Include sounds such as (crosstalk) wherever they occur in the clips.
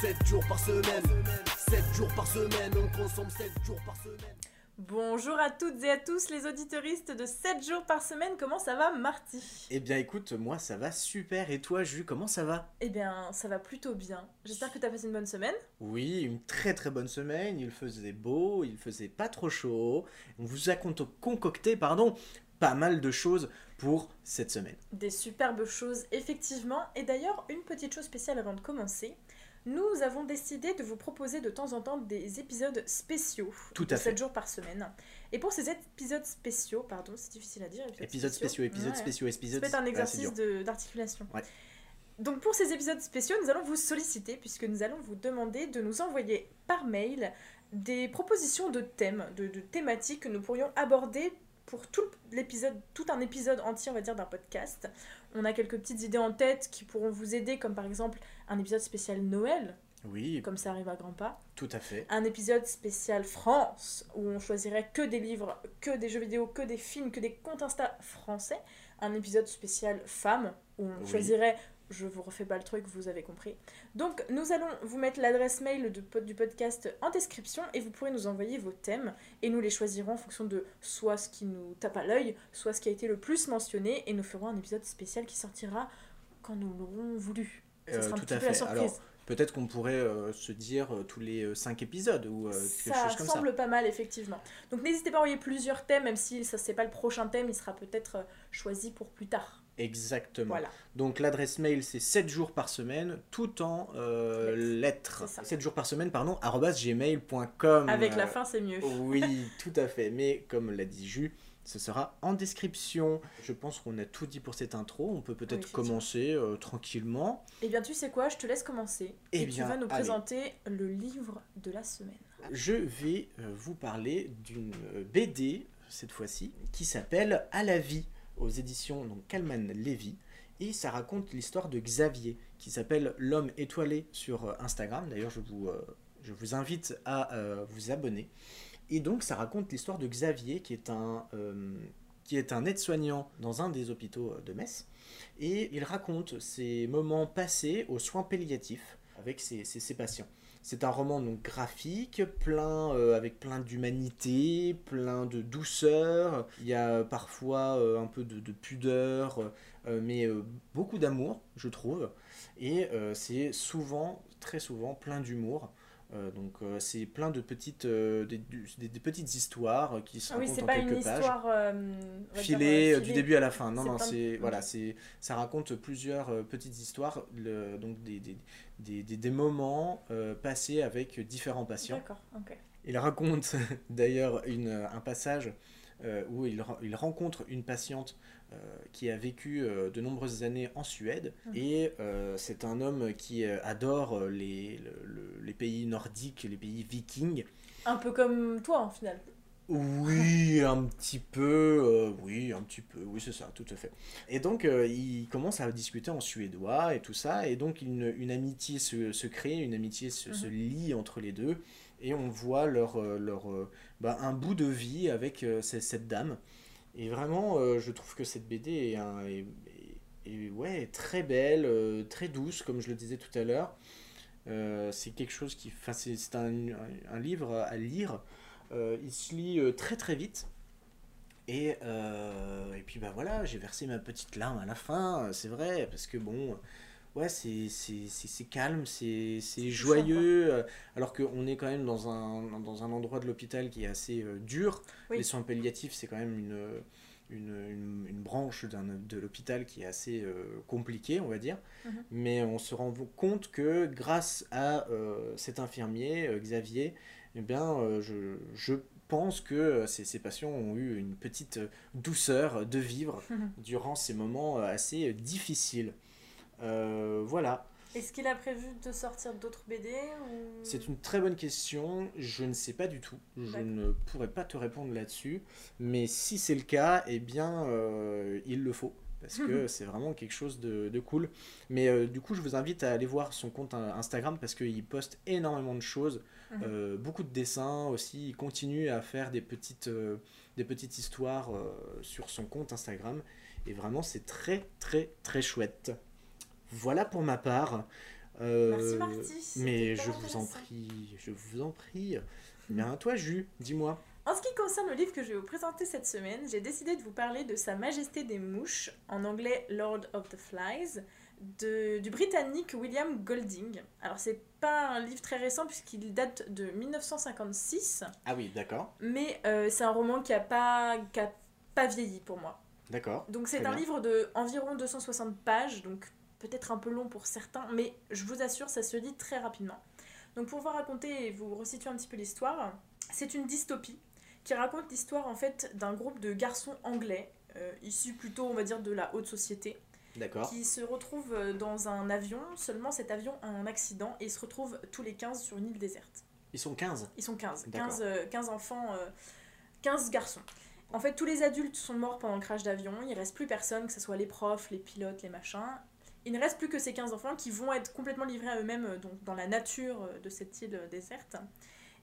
semaine, 7 jours par semaine, 7 jours par semaine, on consomme 7 jours par semaine. Bonjour à toutes et à tous les auditeuristes de 7 jours par semaine, comment ça va Marty? Eh bien écoute, moi ça va super et toi Jus, comment ça va? Eh bien ça va plutôt bien. J'espère que tu as passé une bonne semaine. Oui, une très très bonne semaine, il faisait beau, il faisait pas trop chaud. On vous a concocté, pardon, pas mal de choses pour cette semaine. Des superbes choses effectivement et d'ailleurs une petite chose spéciale avant de commencer nous avons décidé de vous proposer de temps en temps des épisodes spéciaux. Tout à de 7 jours par semaine. Et pour ces épisodes spéciaux, pardon, c'est difficile à dire. Épisodes, spéciaux, épisodes spéciaux, épisodes C'est un exercice d'articulation. Donc pour ces épisodes spéciaux, nous allons vous solliciter puisque nous allons vous demander de nous envoyer par mail des propositions de thèmes, de, de thématiques que nous pourrions aborder pour tout l'épisode, tout un épisode entier, on va dire, d'un podcast. On a quelques petites idées en tête qui pourront vous aider, comme par exemple un épisode spécial Noël. Oui. Comme ça arrive à grands pas. Tout à fait. Un épisode spécial France, où on choisirait que des livres, que des jeux vidéo, que des films, que des comptes Insta français. Un épisode spécial Femmes, où on choisirait je vous refais pas le truc, vous avez compris. Donc nous allons vous mettre l'adresse mail du podcast en description et vous pourrez nous envoyer vos thèmes et nous les choisirons en fonction de soit ce qui nous tape à l'œil, soit ce qui a été le plus mentionné et nous ferons un épisode spécial qui sortira quand nous l'aurons voulu. Ça sera un petit peu la surprise. Peut-être qu'on pourrait euh, se dire euh, tous les 5 euh, épisodes ou quelque chose comme ça. Ça semble pas mal, effectivement. Donc n'hésitez pas à envoyer plusieurs thèmes, même si ça c'est pas le prochain thème, il sera peut-être choisi pour plus tard. Exactement. Donc l'adresse mail c'est 7 jours par semaine, tout en euh, lettres. 7 jours par semaine, pardon, gmail.com. Avec la fin c'est mieux. oui, (laughs) tout à fait. Mais comme l'a dit Jus, ce sera en description. Je pense qu'on a tout dit pour cette intro. On peut peut-être commencer euh, tranquillement. Eh bien, tu sais quoi? Je te laisse commencer. Eh et tu vas nous présenter le livre de la semaine. Je vais euh, vous parler d'une BD, cette fois-ci, qui s'appelle À la vie aux éditions donc Calman Levy et ça raconte l'histoire de Xavier qui s'appelle l'homme étoilé sur euh, Instagram. D'ailleurs, je vous, euh, je vous invite à euh, vous abonner. Et donc, ça raconte l'histoire de Xavier qui est un, qui est un aide-soignant dans un des hôpitaux de Metz. Et il raconte ses moments passés aux soins palliatifs avec ses, ses patients. C'est un roman donc graphique, plein euh, avec plein d'humanité, plein de douceur. Il y a parfois euh, un peu de, pudeur, euh, mais beaucoup d'amour, je trouve. Et c'est souvent, très souvent, plein d'humour. Euh, donc euh, c'est plein de petites, euh, des, petites histoires qui se ah racontent en pas quelques une pages. Histoire, filée, du début à la fin. Non, non, c'est voilà, c'est ça raconte plusieurs petites histoires, le, donc des, des, des, des moments passés avec différents patients. D'accord, ok. Il raconte (laughs) d'ailleurs un passage où il, il rencontre une patiente euh, qui a vécu euh, de nombreuses années en Suède. Mmh. Et euh, c'est un homme qui adore les, les pays nordiques, les pays vikings. Un peu comme toi, en final. Oui, un petit peu, oui, un petit peu, oui, c'est ça, tout à fait. Et donc, il commence à discuter en suédois et tout ça, et donc une, une amitié se, se, crée, une amitié se, se, mmh. lie entre les deux, et on voit leur, leur, bah, un bout de vie avec cette dame. Et vraiment, euh, je trouve que cette BD est, ouais, très belle, euh, très douce, comme je le disais tout à l'heure. Euh, c'est quelque chose qui. Enfin, c'est un, un, livre à lire. Il se lit très très vite. Et, et puis bah voilà, j'ai versé ma petite larme à la fin, c'est vrai, parce que bon, ouais, c'est calme, c'est joyeux, euh, alors qu'on est quand même dans un, dans un endroit de l'hôpital qui est assez euh, dur. Les soins palliatifs, c'est quand même une, une, une, branche de l'hôpital qui est assez euh, compliquée, on va dire. Mhm. Mais on se rend compte que grâce à cet infirmier, Xavier, eh bien, je, je pense que ces, ces, patients ont eu une petite douceur de vivre (laughs) durant ces moments assez difficiles. Euh, voilà. Est-ce qu'il a prévu de sortir d'autres BD C'est une très bonne question. Je ne sais pas du tout. Je ne pourrais pas te répondre là-dessus. Mais si c'est le cas, eh bien, euh, il le faut. Parce que (laughs) c'est vraiment quelque chose de, cool. Mais euh, du coup, je vous invite à aller voir son compte Instagram parce qu'il poste énormément de choses. Mhm. beaucoup de dessins aussi. Il continue à faire des petites, des petites histoires sur son compte Instagram. Et vraiment, c'est très, très, très chouette. Voilà pour ma part. Euh, Merci Marty. Mais je vous en prie, je vous en prie. Bien, toi, Jus, dis-moi. En ce qui concerne le livre que je vais vous présenter cette semaine, j'ai décidé de vous parler de Sa Majesté des Mouches, en anglais Lord of the Flies, de, du Britannique William Golding. Alors c'est pas un livre très récent puisqu'il date de 1956, Ah oui, d'accord, mais euh, c'est un roman qui a pas, qui a pas vieilli pour moi. d'accord. Donc c'est un bien. livre de environ 260 pages, donc peut-être un peu long pour certains, mais je vous assure, ça se lit très rapidement. Donc pour vous raconter et vous resituer un petit peu l'histoire, c'est une dystopie qui raconte l'histoire en fait d'un groupe de garçons anglais, euh, issus plutôt on va dire de la haute société. Qui se retrouvent euh, dans un avion, seulement cet avion a un accident et ils se retrouvent tous les 15 sur une île déserte. Ils sont 15. Ils sont 15. D'accord. 15, euh, 15 enfants, euh, 15 garçons. En fait, tous les adultes sont morts pendant le crash d'avion. Il reste plus personne, que ce soit les profs, les pilotes, les machins. Il ne reste plus que ces 15 enfants qui vont être complètement livrés à eux-mêmes euh, donc dans la nature euh, de cette île euh, déserte.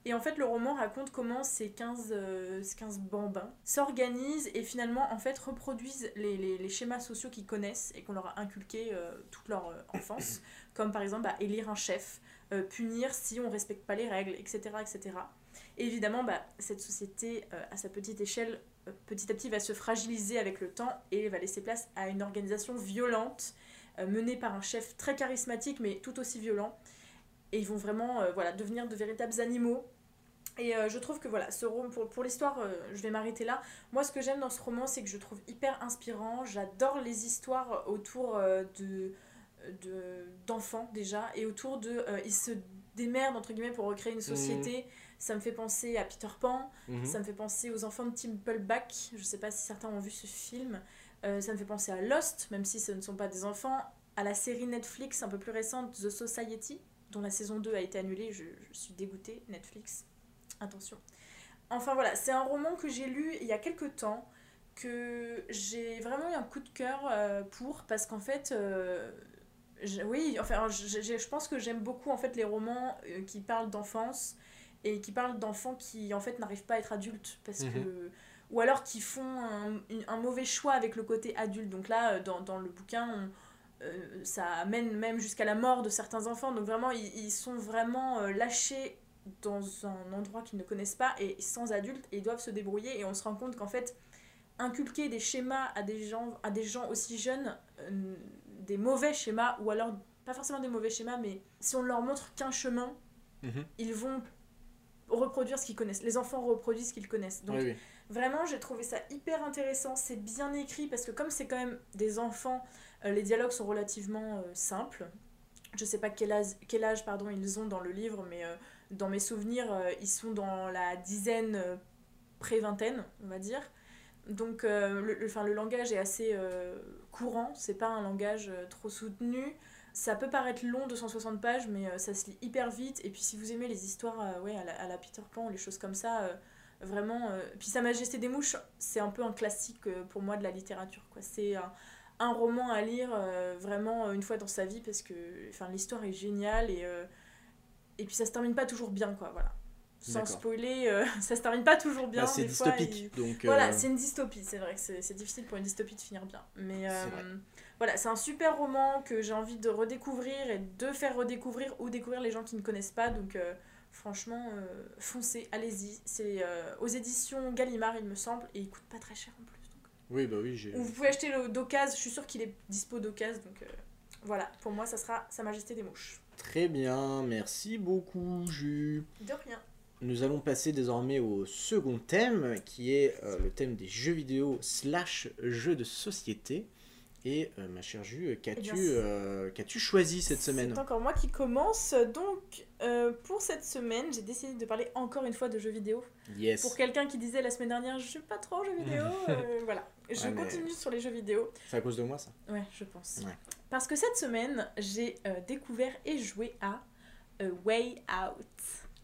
Et en fait, le roman raconte comment ces 15, euh, ces 15 bambins s'organisent et finalement, en fait, reproduisent les, les- les schémas sociaux qu'ils connaissent et qu'on leur a inculqués euh, toute leur euh, enfance. (coughs) Comme par exemple, bah, élire un chef, euh, punir si on respecte pas les règles, etc. etc. Et évidemment, bah, cette société, à sa petite échelle, petit à petit va se fragiliser avec le temps et va laisser place à une organisation violente, menée par un chef très charismatique mais tout aussi violent. Et ils vont vraiment euh, voilà, devenir de véritables animaux. Et euh, je trouve que voilà, ce roman, pour, pour l'histoire, euh, je vais m'arrêter là. Moi, ce que j'aime dans ce roman, c'est que je trouve hyper inspirant. J'adore les histoires autour euh, de de- d'enfants déjà et autour de euh, ils se démerdent entre guillemets pour recréer une société. Ça me fait penser à Peter Pan. Mhm. ça me fait penser aux enfants de Timpleback je sais pas si certains ont vu ce film. Ça me fait penser à Lost même si ce ne sont pas des enfants. À la série Netflix un peu plus récente The Society dont la saison 2 a été annulée. Je, je suis dégoûtée Netflix attention. Enfin voilà c'est un roman que j'ai lu il y a quelques temps que j'ai vraiment eu un coup de cœur euh, pour parce qu'en fait euh, oui enfin je, pense que j'aime beaucoup en fait les romans euh, qui parlent d'enfance et qui parlent d'enfants qui en fait n'arrivent pas à être adultes parce Mhm. que ou alors qui font un, mauvais choix avec le côté adulte. Donc là dans, dans le bouquin on- euh, ça amène même jusqu'à la mort de certains enfants. Donc vraiment ils, ils sont vraiment lâchés dans un endroit qu'ils ne connaissent pas et sans adultes et ils doivent se débrouiller et on se rend compte qu'en fait inculquer des schémas à des gens, à des gens aussi jeunes, euh, des mauvais schémas, ou alors pas forcément des mauvais schémas, mais si on leur montre qu'un chemin, Mhm. ils vont reproduire ce qu'ils connaissent. Les enfants reproduisent ce qu'ils connaissent. Donc Oui, oui. Vraiment, j'ai trouvé ça hyper intéressant. C'est bien écrit parce que comme c'est quand même des enfants, euh, les dialogues sont relativement euh, simples. Je sais pas quel âge, quel âge pardon, ils ont dans le livre, mais euh, dans mes souvenirs, euh, ils sont dans la dizaine euh, pré-vingtaine, on va dire. Donc euh, le, le- langage est assez courant, c'est pas un langage trop soutenu. Ça peut paraître long, 260 pages, mais ça se lit hyper vite. Et puis si vous aimez les histoires ouais, à, la, à la Peter Pan, les choses comme ça, vraiment... Puis Sa Majesté des Mouches, c'est un peu un classique pour moi de la littérature. C'est un, un roman à lire vraiment une fois dans sa vie parce que l'histoire est géniale et, et puis ça se termine pas toujours bien, quoi, voilà. Sans spoiler, euh, (laughs) ça se termine pas toujours bien. Bah, c'est dystopique. il- Donc, euh, voilà, c'est une dystopie, c'est vrai que c'est difficile pour une dystopie de finir bien. Mais euh, voilà, c'est un super roman que j'ai envie de redécouvrir et de faire redécouvrir ou découvrir les gens qui ne connaissent pas. Donc euh, franchement, euh, foncez, allez-y. C'est euh, aux éditions Gallimard, il me semble, et il coûte pas très cher en plus. donc. Oui, bah oui, j'ai. Ou vous pouvez acheter le d'occasion, je suis sûre qu'il est dispo d'occasion. Donc euh, voilà, pour moi, ça sera Sa Majesté des Mouches. Très bien, merci beaucoup, Jus. De rien. Nous allons passer désormais au second thème, qui est euh, le thème des jeux vidéo slash jeux de société. Et euh, ma chère Jus, Eh bien, qu'as-tu euh, choisi cette semaine? C'est encore moi qui commence. Donc, euh, pour cette semaine, j'ai décidé de parler encore une fois de jeux vidéo. Yes. Pour quelqu'un qui disait la semaine dernière, je suis pas trop en jeux vidéo, (laughs) euh, voilà. Je Ouais, continue sur les jeux vidéo. C'est à cause de moi, ça? Ouais, je pense. Ouais. Parce que cette semaine, j'ai euh, découvert et joué à A Way Out.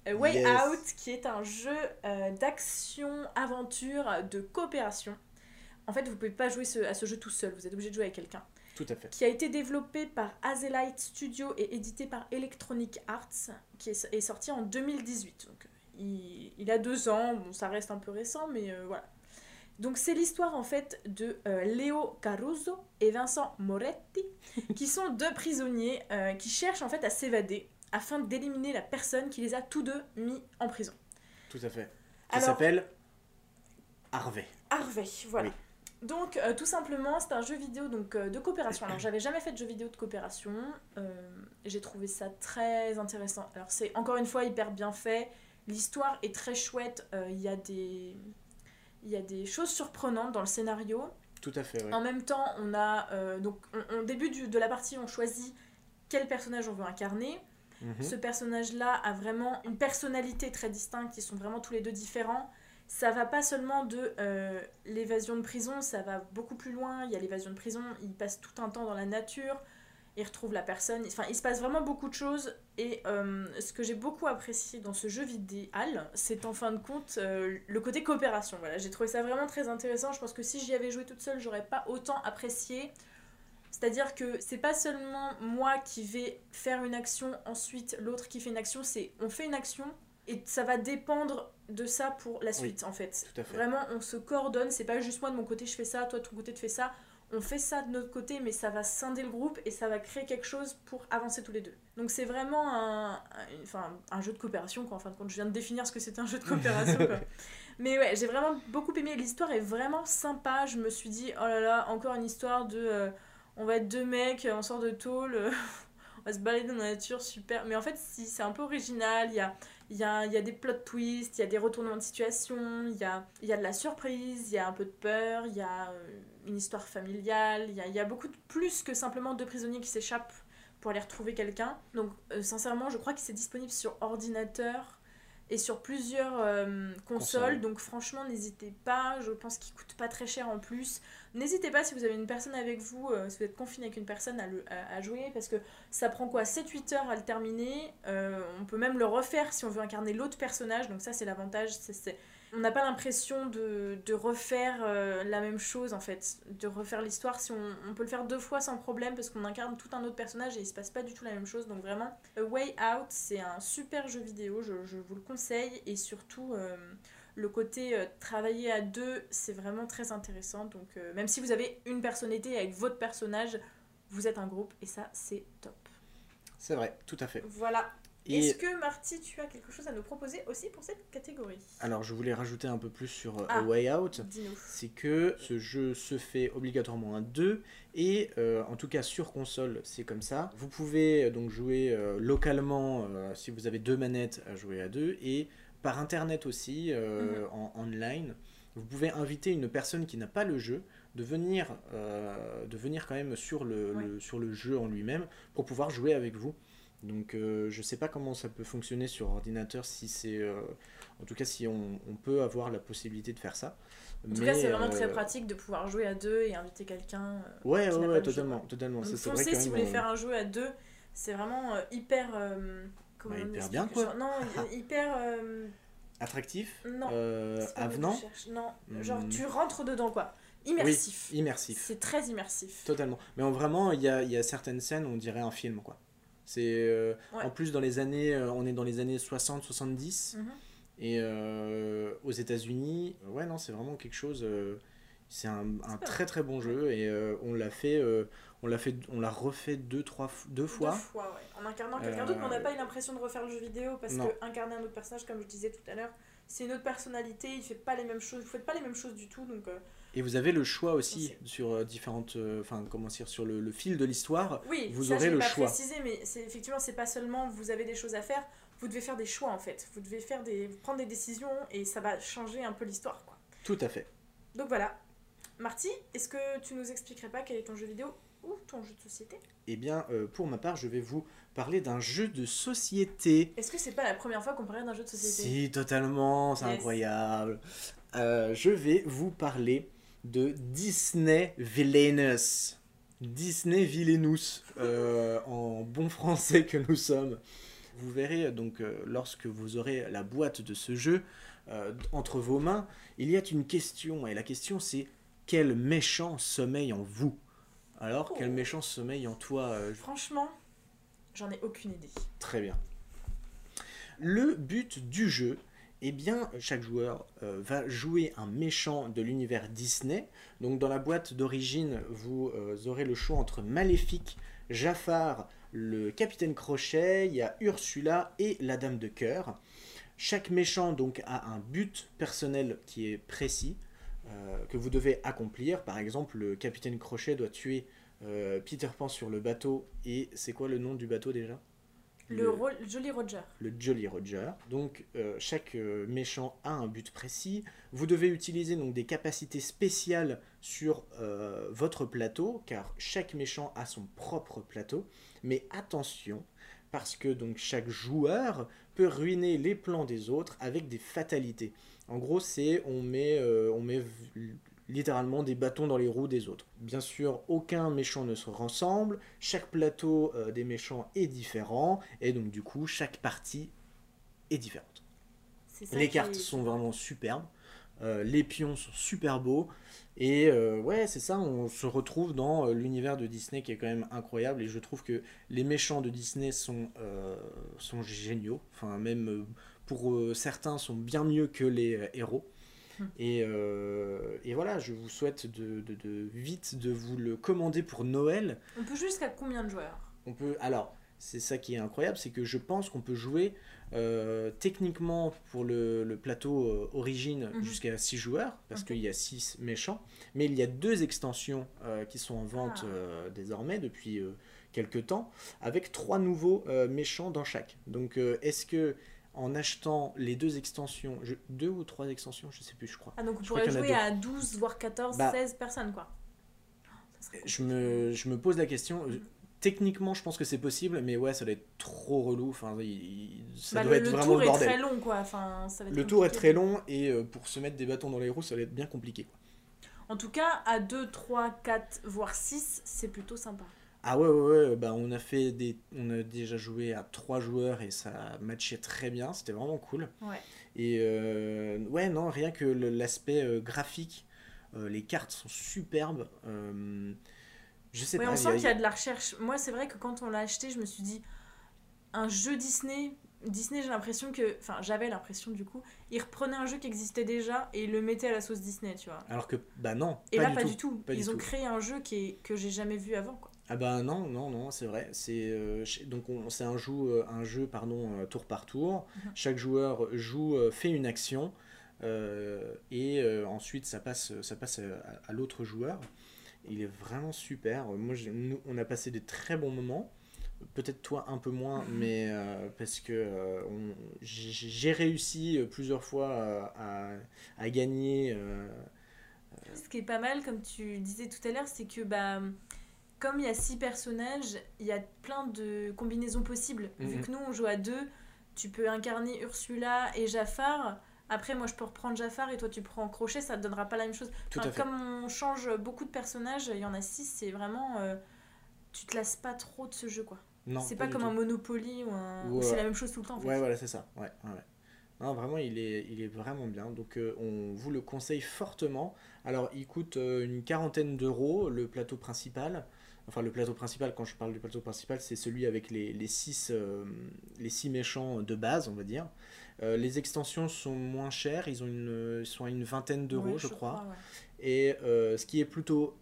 A Way Yes. Out, qui est un jeu euh, d'action-aventure de coopération. En fait, vous pouvez pas jouer ce- à ce jeu tout seul, vous êtes obligé de jouer avec quelqu'un. Tout à fait. Qui a été développé par Azelight Studio et édité par Electronic Arts, qui est, est sorti en 2018. Donc, il, il a deux ans, bon, ça reste un peu récent, mais euh, voilà. Donc c'est l'histoire en fait de euh, Léo Caruso et Vincent Moretti, (laughs) qui sont deux prisonniers euh, qui cherchent en fait à s'évader afin d'éliminer la personne qui les a tous deux mis en prison. Tout à fait. Qui Alors- s'appelle Harvey. Harvey, voilà. Oui. Donc euh, tout simplement, c'est un jeu vidéo donc euh, de coopération. Alors j'avais jamais fait de jeu vidéo de coopération. J'ai trouvé ça très intéressant. Alors c'est encore une fois hyper bien fait. L'histoire est très chouette. Il y a des il y a des choses surprenantes dans le scénario. Tout à fait, oui. En même temps, on a euh, donc on- début du- de la partie, on choisit quel personnage on veut incarner. Mhm. Ce personnage-là a vraiment une personnalité très distincte, ils sont vraiment tous les deux différents. Ça va pas seulement de euh, l'évasion de prison, ça va beaucoup plus loin. Il y a l'évasion de prison, il passe tout un temps dans la nature, il retrouve la personne. Enfin, il se passe vraiment beaucoup de choses. Et euh, ce que j'ai beaucoup apprécié dans ce jeu vidéo, c'est en fin de compte euh, le côté coopération. Voilà, j'ai trouvé ça vraiment très intéressant. Je pense que si j'y avais joué toute seule, j'aurais pas autant apprécié. C'est-à-dire que c'est pas seulement moi qui vais faire une action, ensuite l'autre qui fait une action, c'est on fait une action et ça va dépendre de ça pour la suite en fait. Fait. Vraiment, on se coordonne, c'est pas juste moi de mon côté je fais ça, toi de ton côté tu fais ça. On fait ça de notre côté, mais ça va scinder le groupe et ça va créer quelque chose pour avancer tous les deux. Donc c'est vraiment un, un- enfin, un jeu de coopération, quoi. En fin de compte, je viens de définir ce que c'était un jeu de coopération, quoi. (laughs) Mais ouais, j'ai vraiment beaucoup aimé. L'histoire est vraiment sympa. Je me suis dit, oh là là, encore une histoire de. euh, on va être deux mecs, on sort de tôle, euh, (laughs) on va se balader dans la nature, super. Mais en fait, si, c'est un peu original. Il y a, il y, a, il y a des plot twists, il y a des retournements de situation, il y a, il y a de la surprise, il y a un peu de peur, il y a euh, une histoire familiale, il y a, il y a beaucoup de plus que simplement deux prisonniers qui s'échappent pour aller retrouver quelqu'un. Donc, euh, sincèrement, je crois que c'est disponible sur ordinateur et sur plusieurs euh, consoles. Donc, franchement, n'hésitez pas. Je pense qu'il coûte pas très cher en plus. N'hésitez pas si vous avez une personne avec vous, euh, si vous êtes confiné avec une personne à, le, à, à jouer, parce que ça prend quoi 7-8 heures à le terminer. Euh, on peut même le refaire si on veut incarner l'autre personnage, donc ça c'est l'avantage. c'est- On n'a pas l'impression de, de refaire euh, la même chose en fait, de refaire l'histoire. Si on, on peut le faire deux fois sans problème parce qu'on incarne tout un autre personnage et il se passe pas du tout la même chose. Donc vraiment, A Way Out c'est un super jeu vidéo, je, je vous le conseille et surtout. euh, le côté euh, travailler à deux, c'est vraiment très intéressant. Donc, même si vous avez une personnalité avec votre personnage, vous êtes un groupe et ça, c'est top. C'est vrai, tout à fait. Voilà. Et Est-ce que Marty, tu as quelque chose à nous proposer aussi pour cette catégorie? Alors, je voulais rajouter un peu plus sur euh, Ah. A Way Out. C'est que ce jeu se fait obligatoirement à deux et euh, en tout cas sur console c'est comme ça. Vous pouvez euh, donc jouer euh, localement si vous avez deux manettes à jouer à deux et par internet aussi euh, en online. Vous pouvez inviter une personne qui n'a pas le jeu de venir, de venir quand même sur le, Ouais. le- sur le jeu en lui-même pour pouvoir jouer avec vous. Donc euh, je sais pas comment ça peut fonctionner sur ordinateur si c'est euh, en tout cas si on, on peut avoir la possibilité de faire ça. En tout Mais, cas, c'est vraiment euh, très pratique de pouvoir jouer à deux et inviter quelqu'un. euh, Ouais, qui ouais, ouais, jeu, totalement, totalement. Donc, Ça, vrai foncez quand si vous voulez euh, faire un jeu à deux. C'est vraiment euh, hyper. euh, comment Bah, on hyper bien, quoi. Non, (laughs) hy- hyper. euh, attractif, non. euh, avenant. Non, genre Hmm. tu rentres dedans, quoi. Immersif. immersif, C'est très immersif. totalement. Mais en, vraiment, il y a, il y a certaines scènes, on dirait un film, quoi. C'est euh, Ouais. en plus dans les années, euh, on est dans les années 60-70 Mhm. et euh, aux États-Unis, ouais non, c'est vraiment quelque chose. euh, c'est un, un très très bon jeu et euh, on l'a fait, euh, on l'a fait, on l'a refait deux trois deux fois. Deux fois, ouais. En incarnant quelqu'un Euh, d'autre, on n'a pas eu l'impression de refaire le jeu vidéo parce Non. que incarner un autre personnage, comme je disais tout à l'heure, c'est une autre personnalité, il fait pas les mêmes choses, vous faites pas les mêmes choses du tout, donc euh, Et vous avez le choix aussi sur euh, différentes, euh, enfin comment dire, sur le, le fil de l'histoire. oui, Vous ça aurez je le pas choix. précisé, mais effectivement c'est pas seulement vous avez des choses à faire, vous devez faire des choix en fait, vous devez faire des prendre des décisions et ça va changer un peu l'histoire quoi. Tout à fait. Donc voilà. Marty, est-ce que tu nous expliquerais pas quel est ton jeu vidéo ou ton jeu de société? Eh bien, euh, pour ma part, je vais vous parler d'un jeu de société. Est-ce que c'est pas la première fois qu'on parlait d'un jeu de société? Si, totalement, c'est Yes. incroyable. Euh, je vais vous parler de Disney Villainous. Disney Villainous, euh, en bon français que nous sommes. Vous verrez donc, euh, lorsque vous aurez la boîte de ce jeu euh, entre vos mains, il y a une question, et la question c'est quel méchant sommeille en vous? Alors, quel Oh. méchant sommeille en toi euh, Franchement, j'en ai aucune idée. Très bien. Le but du jeu eh bien, chaque joueur euh, va jouer un méchant de l'univers Disney. Donc, dans la boîte d'origine, vous euh, aurez le choix entre Maléfique, Jafar, le Capitaine Crochet, il y a Ursula et la Dame de Cœur. Chaque méchant donc a un but personnel qui est précis euh, que vous devez accomplir. Par exemple, le Capitaine Crochet doit tuer Peter Pan sur le bateau et c'est quoi le nom du bateau déjà? Le, Jolly Roger. le Jolly Roger. Donc euh, chaque euh, méchant a un but précis. Vous devez utiliser donc des capacités spéciales sur euh, votre plateau, car chaque méchant a son propre plateau. Mais attention, parce que donc chaque joueur peut ruiner les plans des autres avec des fatalités. En gros, c'est on met, on met v- littéralement des bâtons dans les roues des autres. Bien sûr, aucun méchant ne se ressemble, chaque plateau euh, des méchants est différent, et donc du coup, chaque partie est différente. Les cartes est- sont vraiment superbes, euh, les pions sont super beaux, et euh, ouais, c'est ça, on se retrouve dans l'univers de Disney qui est quand même incroyable, et je trouve que les méchants de Disney sont, sont géniaux, enfin même pour certains sont bien mieux que les héros. (laughs) Et, euh, et voilà, je vous souhaite de, de- de vite de vous le commander pour Noël. On peut jusqu'à combien de joueurs? On peut, alors, c'est ça qui est incroyable, c'est que je pense qu'on peut jouer euh, techniquement pour le, le plateau euh, origine Mhm. jusqu'à 6 joueurs, parce qu'il y a 6 méchants, mais il y a deux extensions qui sont en vente Ah. désormais depuis quelques temps, avec trois nouveaux méchants dans chaque. Donc, est-ce que en achetant les deux extensions, je- deux ou trois extensions, je sais plus, je crois. Ah, donc en a jouer à 12, voire 14, Bah, 16 personnes, quoi. Serait Je me, je me pose la question. euh, Techniquement, je pense que c'est possible, mais ouais, ça doit être trop relou. Enfin, il- il- ça Bah, doit le, être le vraiment tour le est bordel. très long, quoi. Enfin, ça va être Le tour est très long et euh, pour se mettre des bâtons dans les roues, ça va être bien compliqué. quoi. En tout cas, à 2, 3, 4, voire 6, c'est plutôt sympa. Ah ouais, ouais, ouais, bah on a fait des, on a déjà joué à trois joueurs et ça matchait très bien. C'était vraiment cool. Ouais. Et euh, ouais, non, rien que l'aspect euh, graphique, euh, les cartes sont superbes. euh, je sais Ouais, pas. on il sent qu'il y a de la recherche. Moi, c'est vrai que quand on l'a acheté, je me suis dit, un jeu Disney. Disney, j'ai l'impression que. Enfin, j'avais l'impression du coup, ils reprenaient un jeu qui existait déjà et ils le mettaient à la sauce Disney, tu vois. Alors que, bah non, Et pas là, du pas tout. du tout. pas du ils ont tout. créé un jeu qui est... que j'ai jamais vu avant, quoi. Ah bah non, non, non, c'est vrai. C'est euh, donc on- c'est un jeu, euh, un jeu pardon, euh, tour par tour. Mhm. Chaque joueur joue, fait une action euh, et euh, ensuite ça passe, ça passe à, à l'autre joueur. Il est vraiment super. Moi, nous, on a passé des très bons moments. Peut-être toi un peu moins, Mhm. mais parce que on- j'ai réussi plusieurs fois à, à gagner. Ce qui est pas mal, comme tu disais tout à l'heure, c'est que bah, comme il y a six personnages, il y a plein de combinaisons possibles. Vu Mhm. que nous, on joue à deux, tu peux incarner Ursula et Jafar. Après, moi, je peux reprendre Jafar et toi, tu prends Crochet, ça te donnera pas la même chose. tout Enfin, à fait. Comme on change beaucoup de personnages, il y en a six, c'est vraiment. euh, tu te lasses pas trop de ce jeu, quoi. Non, c'est pas, comme tout. un Monopoly ou un. Ou, c'est euh, la même chose tout le temps, en fait. Ouais, voilà, c'est ça. Ouais, ouais, ouais. Non, vraiment, il est, il est vraiment bien. Donc, euh, on vous le conseille fortement. Alors, il coûte euh, une quarantaine d'euros, le plateau principal. Enfin, le plateau principal, quand je parle du plateau principal, c'est celui avec les, les, six, euh, les six méchants de base, on va dire. Euh, les extensions sont moins chères, ils, ont une, ils sont à une vingtaine d'euros, je, crois. ouais. Et euh, ce qui est plutôt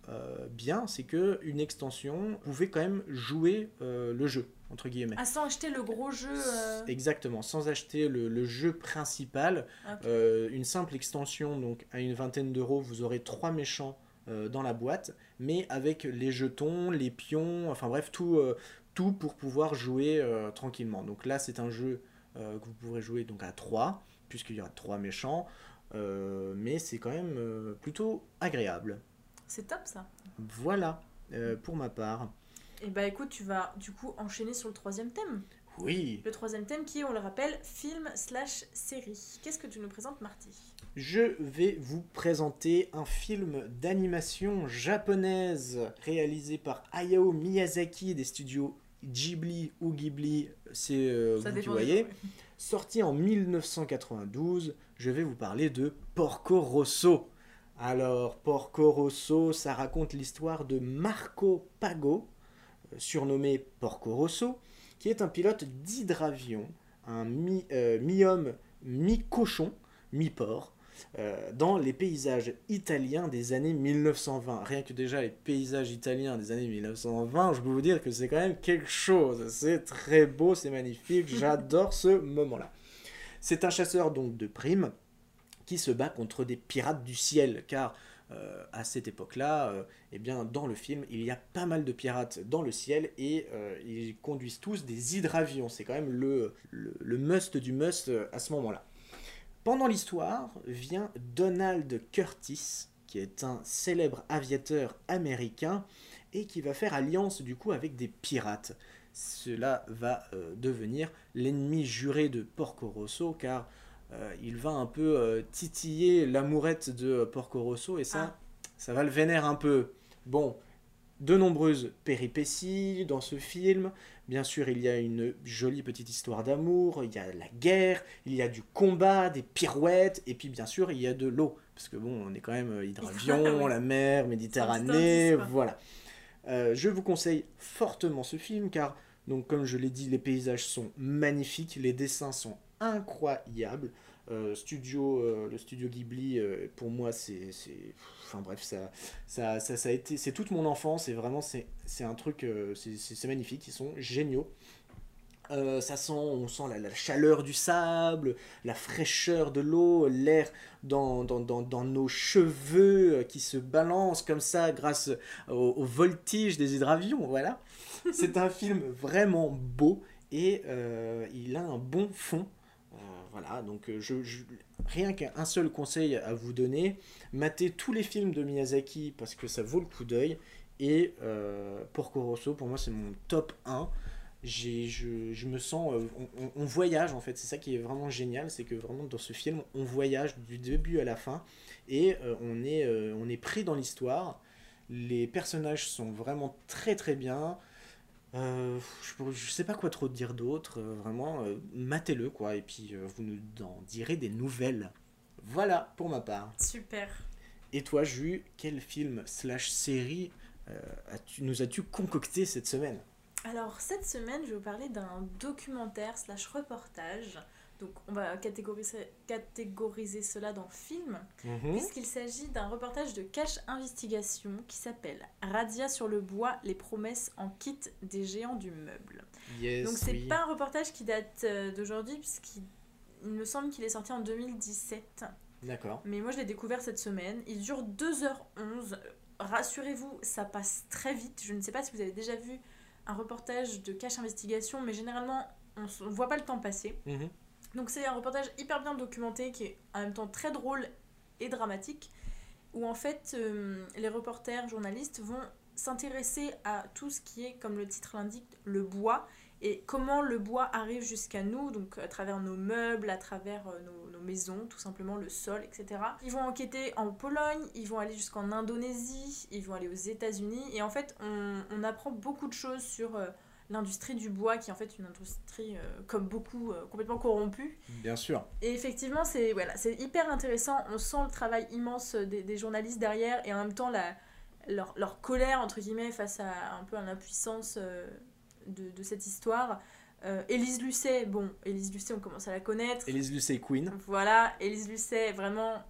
bien, c'est que une extension, pouvez quand même jouer le jeu, entre guillemets. Ah, sans acheter le gros jeu. euh, Exactement, sans acheter le, le jeu principal, euh, une simple extension, donc à une vingtaine d'euros, vous aurez trois méchants dans la boîte, mais avec les jetons, les pions, enfin bref, tout, euh, tout pour pouvoir jouer euh, tranquillement. Donc là, c'est un jeu euh, que vous pourrez jouer donc à 3, puisqu'il y aura trois méchants, euh, mais c'est quand même euh, plutôt agréable. C'est top, ça. Voilà, euh, pour ma part. Et bah écoute, tu vas du coup enchaîner sur le troisième thème. Oui, Le troisième thème qui est, on le rappelle, film slash série. Qu'est-ce que tu nous présentes, Marty? Je vais vous présenter un film d'animation japonaise réalisé par Hayao Miyazaki des studios Ghibli ou Ghibli, c'est euh, vous qui voyez. Sorti en 1992, je vais vous parler de Porco Rosso. Alors, Porco Rosso, ça raconte l'histoire de Marco Pago, euh, surnommé Porco Rosso, qui est un pilote d'hydravion, un euh, mi-homme, mi-cochon, mi-port. euh, dans les paysages italiens des années 1920. Rien que déjà les paysages italiens des années 1920, je peux vous dire que c'est quand même quelque chose. C'est très beau, c'est magnifique, (laughs) j'adore ce moment-là. C'est un chasseur donc de primes qui se bat contre des pirates du ciel, car euh, à cette époque-là, euh, eh bien, dans le film, il y a pas mal de pirates dans le ciel et euh, ils conduisent tous des hydravions. C'est quand même le, le, must du must à ce moment-là. Pendant l'histoire vient Donald Curtis, qui est un célèbre aviateur américain et qui va faire alliance du coup avec des pirates. Cela va devenir l'ennemi juré de Porco Rosso car il va un peu euh, titiller l'amourette de Porco Rosso et ça, ça va le vénère un peu. Bon, de nombreuses péripéties dans ce film. Bien sûr, il y a une jolie petite histoire d'amour, il y a la guerre, il y a du combat, des pirouettes, et puis bien sûr, il y a de l'eau. Parce que bon, on est quand même euh, hydravion, (laughs) Oui. la mer, Méditerranée, voilà. Euh, je vous conseille fortement ce film car, donc, comme je l'ai dit, les paysages sont magnifiques, les dessins sont incroyables. Euh, studio, euh, le studio Ghibli, euh, pour moi, c'est. Enfin bref, ça, ça, ça, ça a été. C'est toute mon enfance et vraiment, c'est un truc. c'est- magnifique, ils sont géniaux. Ça sent, on sent la, chaleur du sable, la fraîcheur de l'eau, l'air dans, dans, dans, dans nos cheveux qui se balancent comme ça grâce au, au voltige des hydravions. Voilà. C'est un film vraiment beau et il a un bon fond. Euh, voilà, donc euh, je, je- rien qu'un seul conseil à vous donner, matez tous les films de Miyazaki parce que ça vaut le coup d'œil. Et euh, Porco Rosso, pour moi, c'est mon top 1 j'ai, je, je me sens. euh, on, voyage en fait, c'est ça qui est vraiment génial, c'est que vraiment dans ce film, on voyage du début à la fin et on, est, on est pris dans l'histoire. Les personnages sont vraiment très très bien. Euh, je, je sais pas quoi trop dire d'autre, euh, vraiment, euh, matez-le quoi, et puis vous nous en direz des nouvelles. Voilà pour ma part. Super. Et toi, Ju, quel film slash série as-tu- nous as-tu concocté cette semaine? Alors, cette semaine, je vais vous parler d'un documentaire slash reportage. Donc, on va catégoriser, catégoriser cela dans film, Mhm. puisqu'il s'agit d'un reportage de Cache Investigation qui s'appelle Radia sur le bois, les promesses en kit des géants du meuble. Yes, Donc, c'est oui. pas un reportage qui date euh, d'aujourd'hui, puisqu'il il me semble qu'il est sorti en 2017. D'accord. Mais moi, je l'ai découvert cette semaine. Il dure 2h11. Rassurez-vous, ça passe très vite. Je ne sais pas si vous avez déjà vu un reportage de Cache Investigation, mais généralement, on ne voit pas le temps passer. Mhm. Donc, c'est un reportage hyper bien documenté qui est en même temps très drôle et dramatique, où en fait, euh, les reporters, journalistes vont s'intéresser à tout ce qui est, comme le titre l'indique, le bois et comment le bois arrive jusqu'à nous, donc à travers nos meubles, à travers euh, nos, maisons, tout simplement le sol, etc. Ils vont enquêter en Pologne, ils vont aller jusqu'en Indonésie, ils vont aller aux États-Unis, et en fait, on, on apprend beaucoup de choses sur euh, l'industrie du bois, qui est en fait une industrie, euh, comme beaucoup, euh, complètement corrompue. Bien sûr. Et effectivement, c'est voilà, c'est hyper intéressant. On sent le travail immense des, des journalistes derrière et en même temps la, leur, leur colère, entre guillemets, face à un peu à l'impuissance euh, de, de cette histoire. Élise Lucet, bon, Élise Lucet, on commence à la connaître. Elise Lucet Queen. Voilà, Élise Lucet, vraiment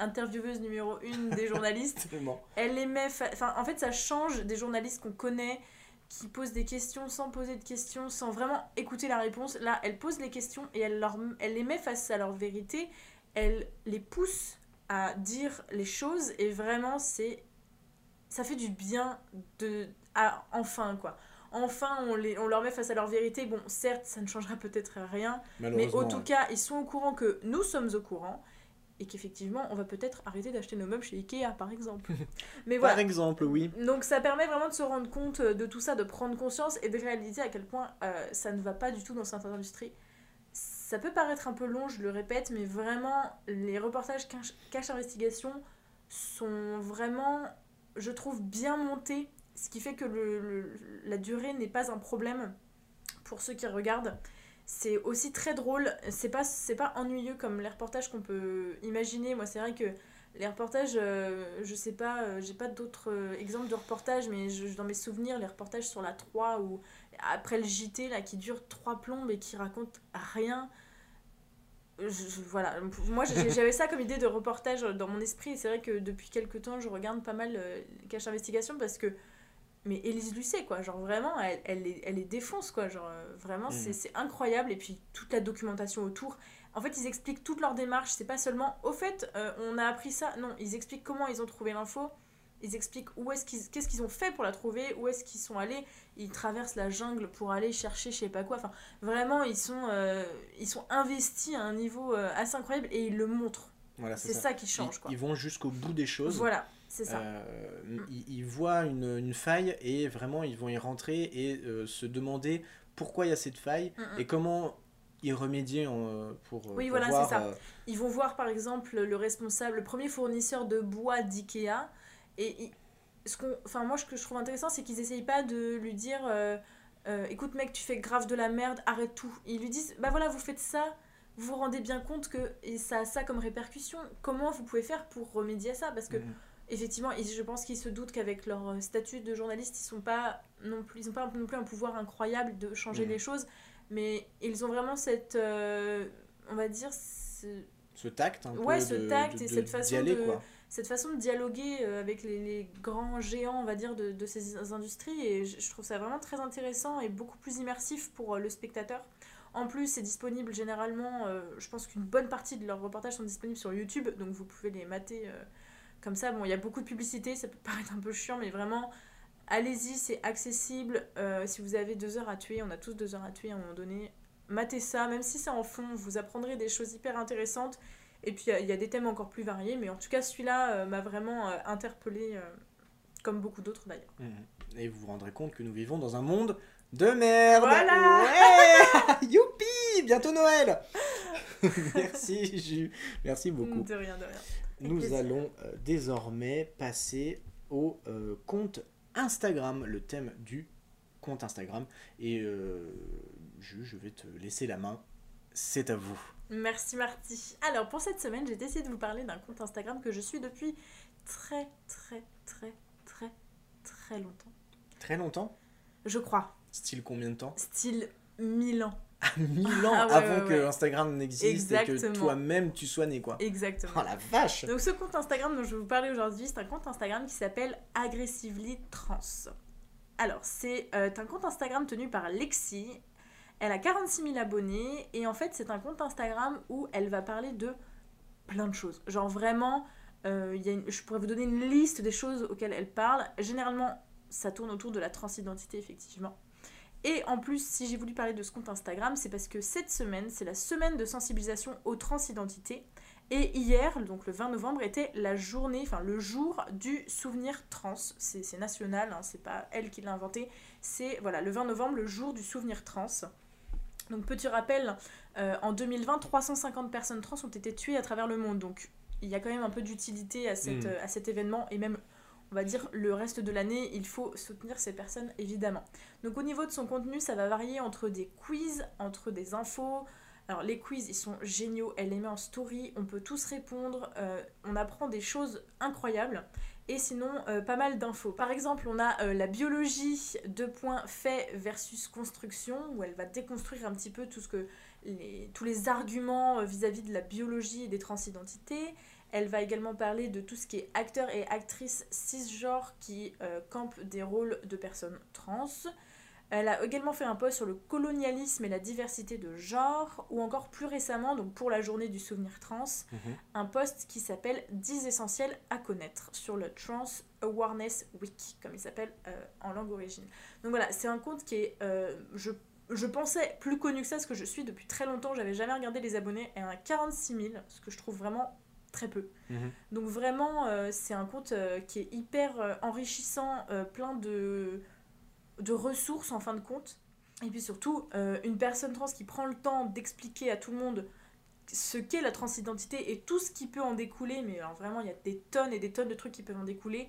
intervieweuse numéro une des journalistes. (laughs) Elle les met. Enfin, en fait, ça change des journalistes qu'on connaît, qui posent des questions sans poser de questions, sans vraiment écouter la réponse. Là, elle pose les questions et elle, leur, elle les met face à leur vérité. Elle les pousse à dire les choses et vraiment, c'est. Ça fait du bien de. à- enfin, quoi. Enfin, on, les, on leur met face à leur vérité. Bon, certes, ça ne changera peut-être rien, mais en tout cas, ils sont au courant que nous sommes au courant et qu'effectivement, on va peut-être arrêter d'acheter nos meubles chez Ikea, par exemple. (laughs) Mais Par exemple, oui. Donc ça permet vraiment de se rendre compte de tout ça, de prendre conscience et de réaliser à quel point euh, ça ne va pas du tout dans cette industrie. Ça peut paraître un peu long, je le répète, mais vraiment, les reportages cache, cache investigation sont vraiment, je trouve, bien montés, ce qui fait que le, le- la durée n'est pas un problème pour ceux qui regardent. C'est aussi très drôle, c'est pas, c'est pas ennuyeux comme les reportages qu'on peut imaginer. Moi, c'est vrai que les reportages, euh, je sais pas, euh, j'ai pas d'autres euh, exemples de reportages, mais je, dans mes souvenirs, les reportages sur la 3 ou après le JT là qui dure trois plombes et qui raconte rien. voilà, moi j'avais ça comme idée de reportage dans mon esprit. C'est vrai que depuis quelques temps, je regarde pas mal Cache Investigation parce que. Mais Élise Lucet, quoi, genre vraiment, elle, elle, les, elle les défonce, quoi, genre euh, vraiment, c'est Mhm. c'est incroyable. Et puis toute la documentation autour. En fait, ils expliquent toute leur démarche, c'est pas seulement au fait, euh, on a appris ça. Non, ils expliquent comment ils ont trouvé l'info. Ils expliquent où est-ce qu'ils, qu'est-ce qu'ils ont fait pour la trouver, où est-ce qu'ils sont allés. Ils traversent la jungle pour aller chercher je sais pas quoi. Enfin, vraiment, ils sont, euh, ils sont investis à un niveau euh, assez incroyable et ils le montrent. Voilà, C'est ça. qui change, Ils, quoi. ils vont jusqu'au bout des choses. Voilà, ça. Euh, ils, ils voient une, une faille et vraiment ils vont y rentrer et euh, se demander pourquoi il y a cette faille Mm, mm. et comment y remédier en- pour, Oui, pour voilà, c'est ça. euh, Ils vont voir par exemple le responsable, le premier fournisseur de bois d'IKEA. Et ce qu'on, enfin, moi, ce que je trouve intéressant, c'est qu'ils essayent pas de lui dire euh, euh, écoute, mec, tu fais grave de la merde, arrête tout. Ils lui disent bah voilà, vous faites ça, vous vous rendez bien compte que et ça a ça comme répercussion. Comment vous pouvez faire pour remédier à ça? Parce que. Effectivement, ils- je pense qu'ils se doutent qu'avec leur euh, statut de journaliste, ils sont pas non plus, ils ont pas non plus un pouvoir incroyable de changer Mhm. les choses, mais ils ont vraiment cette, euh, on va dire, ce- ce tact un Ouais, peu ce de- tact de- et de- cette façon aller, de- quoi. cette façon de dialoguer euh, avec les, les grands géants, on va dire, de, ces industries. Et je, je trouve ça vraiment très intéressant et beaucoup plus immersif pour le spectateur. En plus, c'est disponible généralement, euh, je pense qu'une bonne partie de leurs reportages sont disponibles sur YouTube, donc vous pouvez les mater euh, comme ça. Bon, il y a beaucoup de publicité, ça peut (laughs) paraître un peu chiant, mais vraiment, allez-y, c'est accessible. Euh, si vous avez deux heures à tuer, on a tous deux heures à tuer à un moment donné, matez ça, même si c'est en fond, vous apprendrez des choses hyper intéressantes. Et puis il y a- des thèmes encore plus variés, mais en tout cas celui-là euh, m'a vraiment euh, interpellée, comme beaucoup d'autres d'ailleurs. Mhm. Et vous vous rendrez compte que nous vivons dans un monde de merde. Voilà. Ouais (laughs) Youpi Bientôt Noël (laughs) Merci Ju. Merci beaucoup. De rien, de rien. Nous allons euh, désormais passer au euh, compte Instagram, le thème du compte Instagram. Et euh, Ju, je vais te laisser la main. C'est à vous. Merci Marty. Alors pour cette semaine, j'ai décidé de vous parler d'un compte Instagram que je suis depuis très très très très très longtemps. Très longtemps? Je crois. Style combien de temps? Style 1000 ans. Mille ans Ah ouais, avant ouais, que. Instagram n'existe et que toi-même tu sois né quoi. Exactement. Oh la vache Donc ce compte Instagram dont je vais vous parler aujourd'hui, c'est un compte Instagram qui s'appelle Aggressively Trans. Alors c'est euh, un compte Instagram tenu par Lexi. Elle a 46 000 abonnés et en fait c'est un compte Instagram où elle va parler de plein de choses. Genre vraiment, euh, il y a une- je pourrais vous donner une liste des choses auxquelles elle parle. Généralement ça tourne autour de la transidentité effectivement. Et en plus, si j'ai voulu parler de ce compte Instagram, c'est parce que cette semaine, c'est la semaine de sensibilisation aux transidentités. Et hier, donc le 20 novembre, était la journée, enfin le jour du souvenir trans. C'est national, hein, c'est pas elle qui l'a inventé. C'est voilà, le 20 novembre, le jour du souvenir trans. Donc petit rappel, euh, en 2020, 350 personnes trans ont été tuées à travers le monde. Donc il y a quand même un peu d'utilité à, cette, Mm. euh, à cet événement et même, on va dire, le reste de l'année, il faut soutenir ces personnes évidemment. Donc au niveau de son contenu, ça va varier entre des quiz, entre des infos. Alors les quiz, ils sont géniaux, elle les met en story, on peut tous répondre, euh, on apprend des choses incroyables. Et sinon, euh, pas mal d'infos. Par exemple, on a euh, la biologie, deux points, fait versus construction, où elle va déconstruire un petit peu tout ce que les, tous les arguments vis-à-vis de la biologie et des transidentités. Elle va également parler de tout ce qui est acteurs et actrices cisgenres qui euh, campent des rôles de personnes trans. Elle a également fait un post sur le colonialisme et la diversité de genre, ou encore plus récemment, donc pour la journée du souvenir trans, Mhm. un post qui s'appelle 10 essentiels à connaître sur le Trans Awareness Week, comme il s'appelle euh, en langue origine. Donc voilà, c'est un compte qui est, euh, je, je pensais plus connu que ça, parce que je suis depuis très longtemps, j'avais jamais regardé les abonnés, et un 46 000, ce que je trouve vraiment très peu. Mhm. Donc vraiment, euh, c'est un compte euh, qui est hyper euh, enrichissant, plein de, de ressources en fin de compte. Et puis surtout, une personne trans qui prend le temps d'expliquer à tout le monde ce qu'est la transidentité et tout ce qui peut en découler, mais alors vraiment, il y a des tonnes et des tonnes de trucs qui peuvent en découler.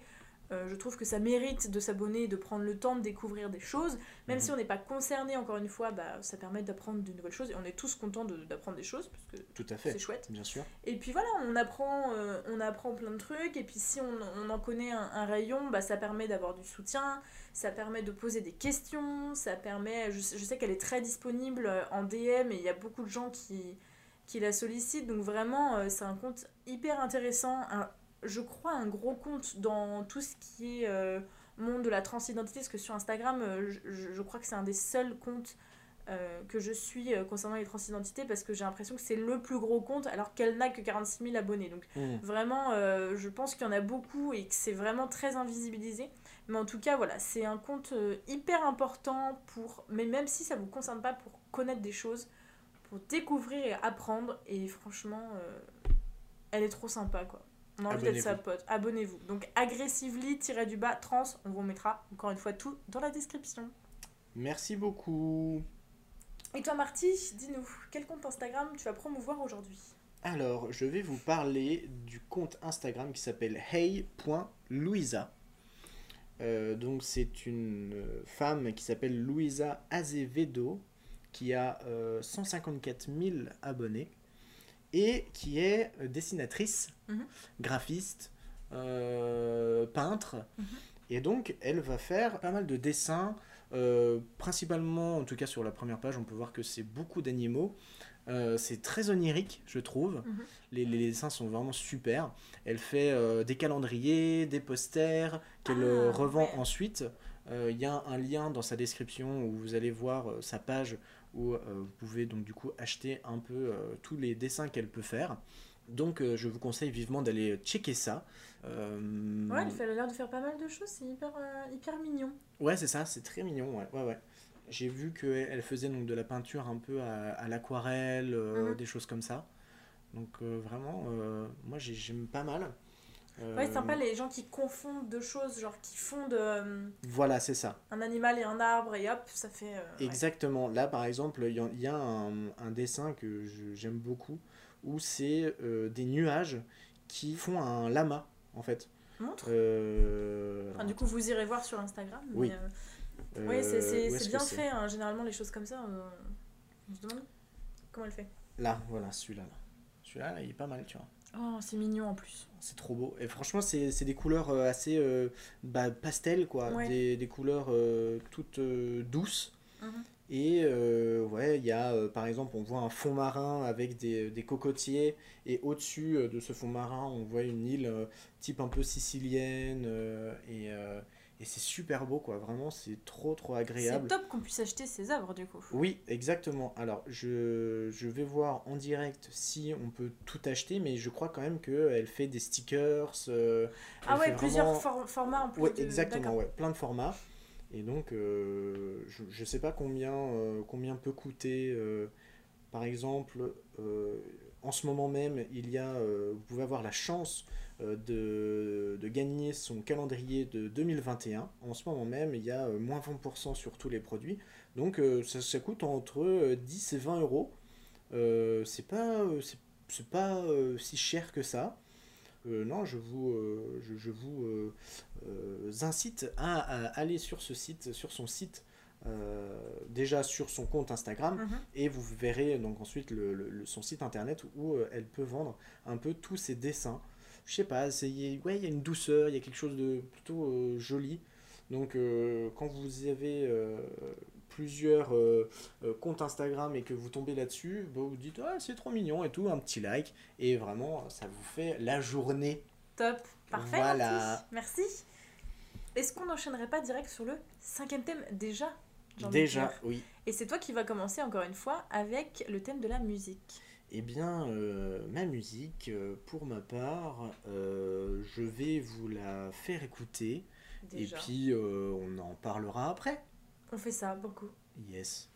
Euh, je trouve que ça mérite de s'abonner de prendre le temps de découvrir des choses. Même Mhm. si on n'est pas concerné, encore une fois, bah, ça permet d'apprendre de nouvelles choses. Et on est tous contents de- d'apprendre des choses, parce que Tout à c'est fait, chouette. bien sûr. Et puis voilà, on apprend, euh, on apprend plein de trucs, et puis si on, on en connaît un, un rayon, bah, ça permet d'avoir du soutien, ça permet de poser des questions, ça permet, je, sais- je sais qu'elle est très disponible euh, en DM, et il y a beaucoup de gens qui, qui la sollicite. Donc vraiment, euh, c'est un compte hyper intéressant. Un- je crois un gros compte dans tout ce qui est euh, monde de la transidentité, parce que sur Instagram, euh, je, crois que c'est un des seuls comptes euh, que je suis euh, concernant les transidentités, parce que j'ai l'impression que c'est le plus gros compte, alors qu'elle n'a que 46 000 abonnés. Donc Hmm. Vraiment, je pense qu'il y en a beaucoup et que c'est vraiment très invisibilisé. Mais en tout cas, voilà, c'est un compte hyper important pour, mais même si ça vous concerne pas, pour connaître des choses, pour découvrir et apprendre. Et franchement, elle est trop sympa, quoi. On a envie d'être sa pote. Abonnez-vous. Donc, agressively-du-bas trans, on vous mettra encore une fois tout dans la description. Merci beaucoup. Et toi, Marty, dis-nous, quel compte Instagram tu vas promouvoir aujourd'hui? Alors, je vais vous parler du compte Instagram qui s'appelle hey.louisa. Euh, donc, c'est une euh, femme qui s'appelle Louisa Azevedo qui a euh, 154 000 abonnés et qui est euh, dessinatrice, Mhm. graphiste, euh, peintre. Mhm. Et donc, elle va faire pas mal de dessins, euh, principalement, en tout cas sur la première page, on peut voir que c'est beaucoup d'animaux. Euh, c'est très onirique, je trouve. Mhm. Les, les dessins sont vraiment super. Elle fait des calendriers, des posters qu'elle Ah, revend ouais. ensuite. Il y a un lien dans sa description où vous allez voir sa page où euh, vous pouvez donc du coup acheter un peu euh, tous les dessins qu'elle peut faire. Donc euh, je vous conseille vivement d'aller checker ça. Euh, Ouais, elle a l'air de faire pas mal de choses, c'est hyper, euh, hyper mignon. Ouais, c'est ça, c'est très mignon, ouais, ouais, ouais. J'ai vu qu'elle faisait donc de la peinture un peu à, à l'aquarelle, Mhm. des choses comme ça. Donc vraiment, moi j'ai- j'aime pas mal. Euh, Ouais, c'est sympa les gens qui confondent deux choses, genre qui fondent euh, Voilà, c'est ça. un animal et un arbre et hop, ça fait. euh, ouais. Exactement. Là, par exemple, il y, a un, un dessin que j'aime beaucoup où c'est euh, des nuages qui font un lama, en fait. Montre. Euh, Enfin, du coup, vous irez voir sur Instagram. Oui. euh, euh, ouais, c'est- bien fait, hein, généralement les choses comme ça. euh, On se demande comment elle fait. Là, voilà, celui-là. Là. Celui-là, là, il est pas mal, tu vois. Oh, c'est mignon en plus. C'est trop beau. Et franchement, c'est des couleurs euh, assez euh, bah, pastel, quoi. Ouais. Des, des couleurs euh, toutes euh, douces. Mhm. Et ouais, il y a par exemple, on voit un fond marin avec des, des cocotiers. Et au-dessus de ce fond marin, on voit une île type un peu sicilienne. et et c'est super beau, quoi. Vraiment, c'est trop, trop C'est agréable. top qu'on puisse acheter ces œuvres du coup. Oui, exactement. Alors, je, je vais voir en direct si on peut tout acheter, mais je crois quand même qu'elle fait des stickers. euh, Ah ouais, plusieurs vraiment- for- formats en plus. Ouais, de- exactement, ouais, plein de formats. Et donc, euh, je, je sais pas combien, euh, combien peut coûter. par exemple, en ce moment même, il y a, vous pouvez avoir la chance de, de gagner son calendrier de 2021. En ce moment même, il y a euh, moins 20% sur tous les produits. Donc, euh, ça, ça coûte entre euh, 10 et 20 euros. Euh, c'est pas, euh, c'est, pas euh, si cher que ça. Euh, non, je vous, euh, je, je vous euh, euh, incite à, à aller sur ce site, sur son site, euh, déjà sur son compte Instagram, Mhm. et vous verrez donc ensuite le, son site internet où euh, elle peut vendre un peu tous ses dessins. Je sais pas, c'est- il y a- ouais, y a une douceur, il y a quelque chose de plutôt euh, joli. Donc euh, quand vous avez euh, plusieurs comptes Instagram et que vous tombez là-dessus, bah, vous dites ah, c'est trop mignon et tout, un petit like, et vraiment ça vous fait la journée. Top, parfait. Voilà. Merci. Est-ce qu'on n'enchaînerait pas direct sur le cinquième thème déjà Déjà, oui. Et c'est toi qui vas commencer encore une fois avec le thème de la musique. Eh bien, euh, ma musique, euh, pour ma part, euh, je vais vous la faire écouter Déjà. et puis euh, on en parlera après. On fait ça beaucoup. Yes.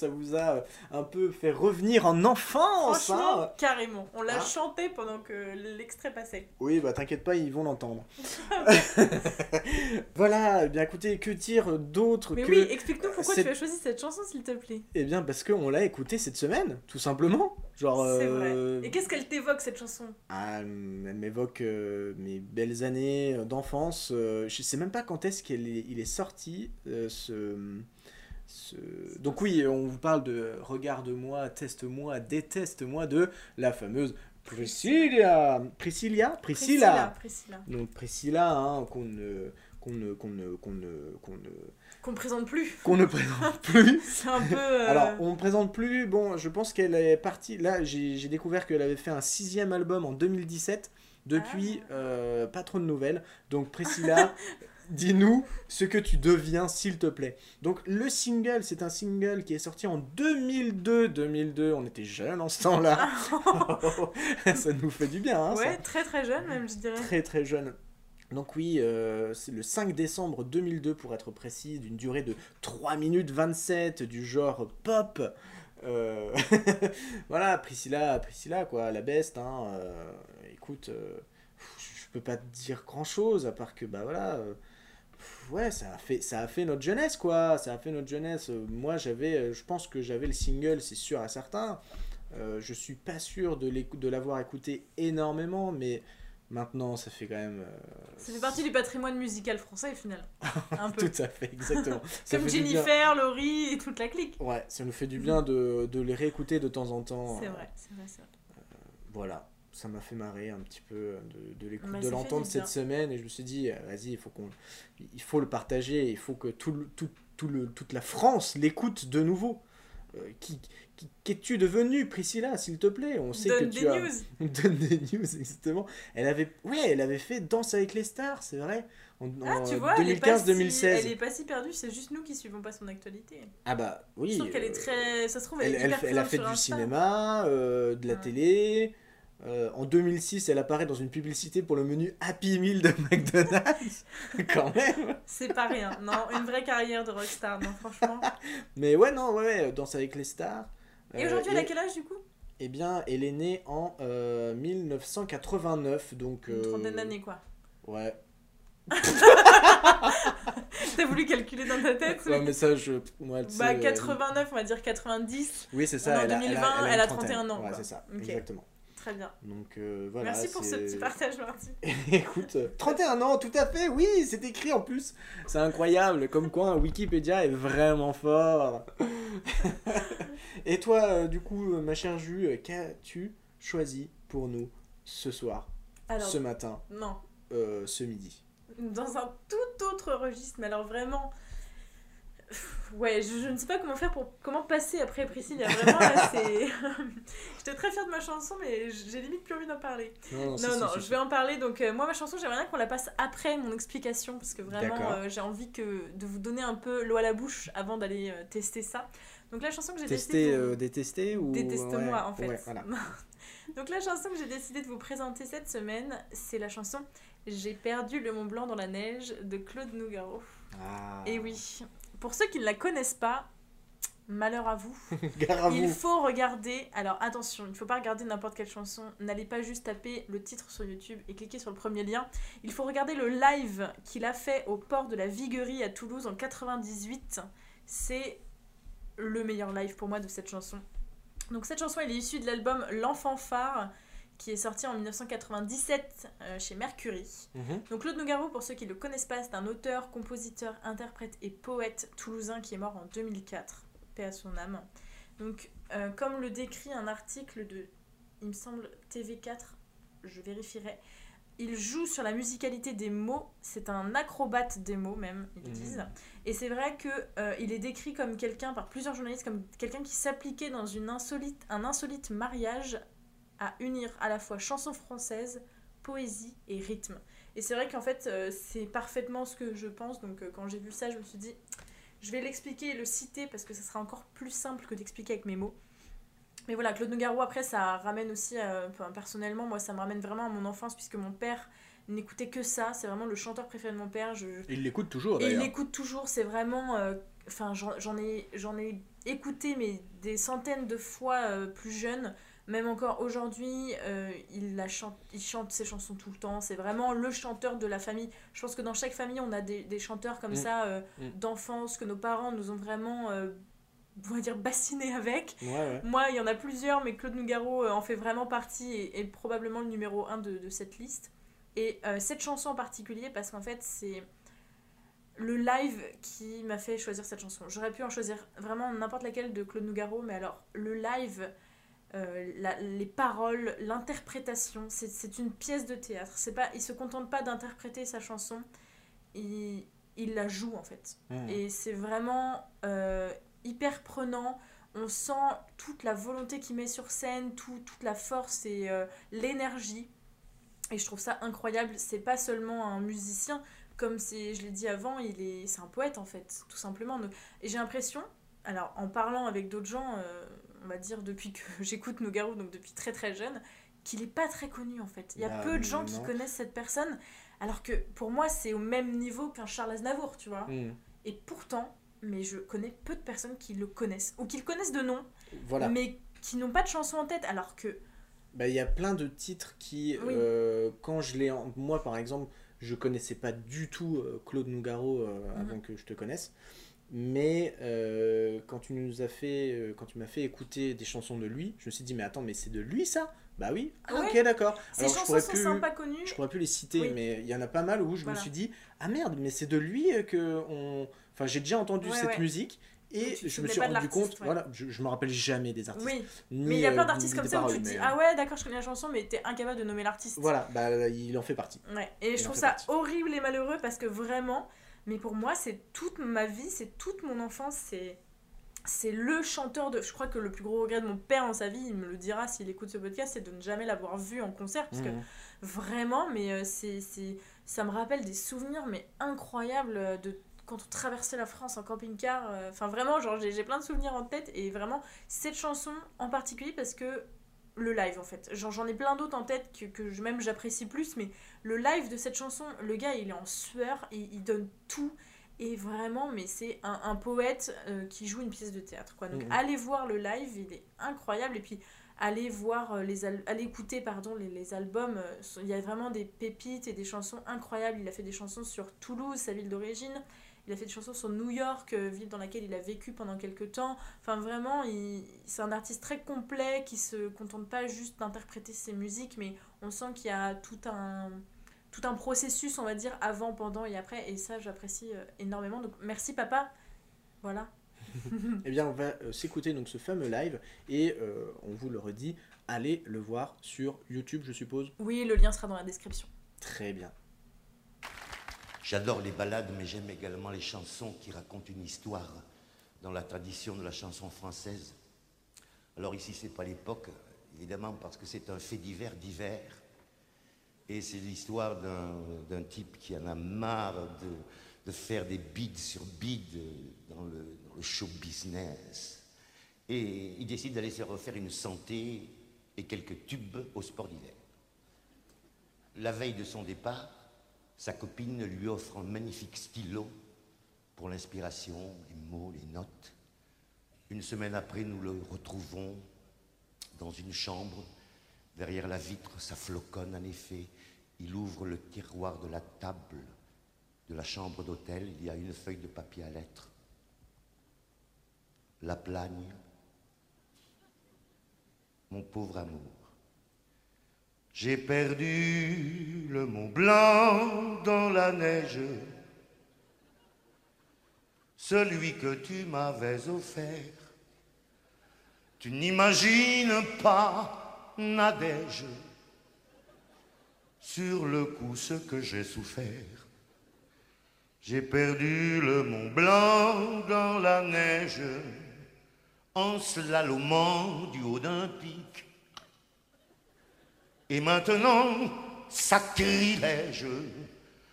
Ça vous a euh, un peu fait revenir en enfance. Franchement, hein. carrément. On l'a Ah. chanté pendant que l'extrait passait. Oui, bah t'inquiète pas, ils vont l'entendre. (laughs) (laughs) voilà, eh bien écoutez, que dire d'autre Mais que... oui, explique-nous pourquoi tu as choisi cette chanson, s'il te plaît. Eh bien parce qu'on l'a écouté cette semaine, tout simplement. Genre... C'est euh, vrai. Et qu'est-ce qu'elle t'évoque, cette chanson? Ah, elle m'évoque euh, mes belles années d'enfance. euh, je sais même pas quand est-ce qu'il est, il est sorti. euh, ce, ce- Donc oui, on vous parle de Regarde-moi, teste-moi, déteste-moi de la fameuse Priscilla. Priscilla? Priscilla. Priscilla. Donc Priscilla, hein, qu'on ne qu'on ne qu'on ne qu'on ne qu'on ne Qu'on présente plus. qu'on ne présente plus. (laughs) C'est un peu. euh, Alors, on ne présente plus. Bon, je pense qu'elle est partie. Là, j'ai j'ai découvert qu'elle avait fait un sixième album en 2017. Depuis, Ah. euh, pas trop de nouvelles. Donc, Priscilla, (laughs) dis-nous ce que tu deviens, s'il te plaît. Donc, le single, c'est un single qui est sorti en 2002. 2002, on était jeunes en ce temps-là. (laughs) ça nous fait du bien, hein, ça ouais, très très jeune, même, je dirais. très très jeune. Donc oui, euh, c'est le 5 décembre 2002 pour être précis, d'une durée de 3 minutes 27, du genre pop. Euh, (laughs) voilà, Priscilla, Priscilla quoi, la best. Hein, euh, écoute, je peux pas te dire grand chose à part que bah voilà, ouais, ça a fait, ça a fait notre jeunesse quoi, ça a fait notre jeunesse. Euh, Moi j'avais, euh, je pense que j'avais le single, c'est sûr à certains. Euh, je suis pas sûr de l'écou- de l'avoir écouté énormément, mais maintenant ça fait quand même. euh, Ça fait partie du patrimoine musical français, au final. (laughs) Un peu. Tout à fait, exactement. (laughs) Comme. Jennifer, Laurie et toute la clique. Ouais, ça nous fait du bien de, de les réécouter de temps en temps. C'est euh, vrai, c'est vrai, c'est vrai. Voilà, ça m'a fait marrer un petit peu euh, de, de l'écoute- Bah, de l'entendre cette semaine et je me suis dit, euh, vas-y, il faut qu'on, il faut le partager, il faut que tout, le- tout, tout le, toute la France l'écoute de nouveau. Euh, qui, qui- qu'es-tu devenu, Priscilla, s'il te plaît? On sait Donne que des tu as. news. (laughs) Donne des news, exactement. Elle avait, ouais, elle avait fait Danse avec les stars, c'est vrai. En, Ah, en tu vois, elle est pas si- 2015-2016. Elle est pas si perdue, c'est juste nous qui suivons pas son actualité. Ah bah oui. je trouve qu'elle est euh, très. Ça se trouve, elle, Elle, est elle, hyper elle a fait du Insta. cinéma, euh, de la Ouais. télé. Euh, en 2006, elle apparaît dans une publicité pour le menu Happy Meal de McDonald's. (laughs) Quand même. C'est pas rien. Non, une vraie carrière de rockstar, non, franchement. Mais ouais, non, ouais, ouais, Danse avec les stars. Et Euh, aujourd'hui, elle a quel âge du coup? Eh bien, elle est née en euh, 1989, donc... Une euh, trentaine d'années, quoi. Ouais. (laughs) T'as voulu calculer dans ta tête Ouais, mais- ça, je... Sais, Bah, euh, 89, on va dire 90. Oui, c'est ça. en elle a, 2020, elle a, elle a trentaine. 31 ans, Ouais, c'est ça, exactement. Très bien. Donc euh, voilà. Merci pour ce petit partage, Marty. (laughs) Écoute, euh, 31 ans, tout à fait, oui, c'est écrit en plus. C'est incroyable, comme quoi Wikipédia est vraiment fort. (laughs) Et toi, euh, du coup, euh, ma chère Ju, qu'as-tu choisi pour nous ce soir, Alors, ce matin, non. euh, ce midi? Dans un tout autre registre, mais alors vraiment. Ouais, je, je ne sais pas comment faire pour comment passer après Priscilla. Vraiment, là, c'est. (laughs) J'étais très fière de ma chanson, mais j'ai limite plus envie d'en parler. Non, Non, je vais en parler. Donc, euh, moi, ma chanson, j'aimerais bien qu'on la passe après mon explication, parce que vraiment, euh, j'ai envie que, de vous donner un peu l'eau à la bouche avant d'aller euh, tester ça. Donc, la chanson que j'ai décidé. De vous- détester ou... Déteste-moi, ouais, en fait. ouais, voilà. (laughs) Donc, la chanson que j'ai décidé de vous présenter cette semaine, c'est la chanson J'ai perdu le Mont Blanc dans la neige de Claude Nougaro. Ah. Et oui, pour ceux qui ne la connaissent pas, malheur à vous. (laughs) Il faut regarder, alors attention, il ne faut pas regarder n'importe quelle chanson, n'allez pas juste taper le titre sur YouTube et cliquer sur le premier lien. Il faut regarder le live qu'il a fait au port de la Viguerie à Toulouse en 98. C'est le meilleur live pour moi de cette chanson. Donc cette chanson, elle est issue de l'album L'Enfant Phare qui est sorti en 1997 euh, chez Mercury. Mhm. Donc Claude Nougaro, pour ceux qui ne le connaissent pas, c'est un auteur, compositeur, interprète et poète toulousain qui est mort en 2004, paix à son âme. Donc euh, comme le décrit un article de, il me semble, TV4, je vérifierai, il joue sur la musicalité des mots, c'est un acrobate des mots même, ils Mhm. disent. Et c'est vrai que euh, il est décrit comme quelqu'un, par plusieurs journalistes, comme quelqu'un qui s'appliquait dans une insolite, un insolite mariage à unir à la fois chanson française, poésie et rythme. Et c'est vrai qu'en fait, euh, c'est parfaitement ce que je pense. Donc, euh, quand j'ai vu ça, je me suis dit, je vais l'expliquer et le citer parce que ça sera encore plus simple que d'expliquer avec mes mots. Mais voilà, Claude Nougaro, après, ça ramène aussi, euh, personnellement, moi, ça me ramène vraiment à mon enfance puisque mon père n'écoutait que ça. C'est vraiment le chanteur préféré de mon père. Je, Il l'écoute toujours et il l'écoute toujours, c'est vraiment. euh, Enfin, j'en ai, ai écouté mais des centaines de fois plus jeune. Même encore aujourd'hui, euh, il, la chante, il chante ses chansons tout le temps. C'est vraiment le chanteur de la famille. Je pense que dans chaque famille, on a des, des chanteurs comme Mm. ça euh, Mm. d'enfance que nos parents nous ont vraiment, euh, on va dire, bassinés avec. Ouais, ouais. Moi, il y en a plusieurs, mais Claude Nougaro en fait vraiment partie et est probablement le numéro un de, de cette liste. Et cette chanson en particulier, parce qu'en fait, c'est le live qui m'a fait choisir cette chanson. J'aurais pu en choisir vraiment n'importe laquelle de Claude Nougaro, mais alors, le live, euh, la- les paroles, l'interprétation, c'est- une pièce de théâtre. C'est pas, il se contente pas d'interpréter sa chanson, il, il la joue en fait. Mmh. Et c'est vraiment euh, hyper prenant. On sent toute la volonté qu'il met sur scène, tout- toute la force et euh, l'énergie. Et je trouve ça incroyable. C'est pas seulement un musicien, comme c'est, je l'ai dit avant, il est, c'est un poète en fait, tout simplement. Donc- Et j'ai l'impression, alors en parlant avec d'autres gens, euh, on va dire depuis que (laughs) j'écoute Nougaro, donc depuis très très jeune, qu'il est pas très connu en fait. Il y a Bah, peu de gens qui connaissent cette personne, alors que pour moi c'est au même niveau qu'un Charles Aznavour, tu vois. Mmh. Et pourtant, mais je connais peu de personnes qui le connaissent, ou qui le connaissent de nom, Voilà. mais qui n'ont pas de chanson en tête, alors que... Bah, il y a plein de titres qui, Oui. euh, quand je l'ai. en- Moi, par exemple, je connaissais pas du tout euh, Claude Nougaro euh, Mhm. avant que je te connaisse. Mais euh, quand tu nous as fait, euh, quand tu m'as fait écouter des chansons de lui, je me suis dit mais attends mais c'est de lui ça? Bah oui. Ah, Ouais. ok d'accord. Ces Alors je chansons pourrais sont plus, sympas connues. je pourrais plus les citer, Oui. mais il y en a pas mal où je Voilà. me suis dit ah merde mais c'est de lui que on. Enfin j'ai déjà entendu Ouais, cette ouais. musique. Et tu je me suis rendu compte, ouais. voilà, je, je me rappelle jamais des artistes. Oui, ni, mais il y a plein euh, d'artistes ni comme ça où tu te dis mais, Ah ouais, d'accord, je connais la chanson, mais t'es incapable de nommer l'artiste. Voilà, bah il en fait partie. Ouais. Et Il je trouve ça partie. horrible et malheureux parce que vraiment, mais pour moi, c'est toute ma vie, c'est toute mon enfance, c'est. C'est le chanteur de. Je crois que le plus gros regret de mon père dans sa vie, il me le dira s'il écoute ce podcast, c'est de ne jamais l'avoir vu en concert. Parce que Mhm. Vraiment, mais euh, c'est, c'est, ça me rappelle des souvenirs mais incroyables euh, de quand on traversait la France en camping-car. euh, Enfin, vraiment, genre, j'ai, j'ai plein de souvenirs en tête. Et vraiment, cette chanson en particulier parce que le live, en fait. J'en ai plein d'autres en tête que, que je- même j'apprécie plus. Mais le live de cette chanson, le gars, il est en sueur et il donne tout. Et vraiment, mais c'est un, un poète euh, qui joue une pièce de théâtre. Quoi. Donc, Mhm. allez voir le live, il est incroyable. Et puis, allez voir euh, les al- allez écouter pardon les, les albums euh, il y a vraiment des pépites et des chansons incroyables il a fait des chansons sur Toulouse sa ville d'origine il a fait des chansons sur New York euh, ville dans laquelle il a vécu pendant quelques temps. Enfin vraiment il, c'est un artiste très complet qui se contente pas juste d'interpréter ses musiques mais on sent qu'il y a tout un tout un processus on va dire avant pendant et après. Et ça j'apprécie euh, énormément. Donc merci papa. Voilà. (laughs) Eh bien, on va euh, s'écouter donc ce fameux live et euh, on vous le redit, allez le voir sur YouTube, je suppose. oui le lien sera dans la description. Très bien. J'adore les ballades, mais j'aime également les chansons qui racontent une histoire dans la tradition de la chanson française. Alors ici, c'est pas l'époque, évidemment, parce que c'est un fait divers d'hiver. Et c'est l'histoire d'un type qui en a marre de, de faire des bides sur bides dans le show business. Et il décide d'aller se refaire une santé et quelques tubes au sport d'hiver. La veille de son départ, sa copine lui offre un magnifique stylo pour l'inspiration, les mots, les notes. Une semaine après, nous le retrouvons dans une chambre. Derrière la vitre, ça floconne en effet. Il ouvre le tiroir de la table de la chambre d'hôtel. Il y a une feuille de papier à lettres. La plagne. Mon pauvre amour. J'ai perdu le Mont Blanc dans la neige, celui que tu m'avais offert. Tu n'imagines pas, Nadège, sur le coup ce que j'ai souffert. J'ai perdu le Mont Blanc dans la neige, en slalomant du haut d'un pic. Et maintenant, sacrilège,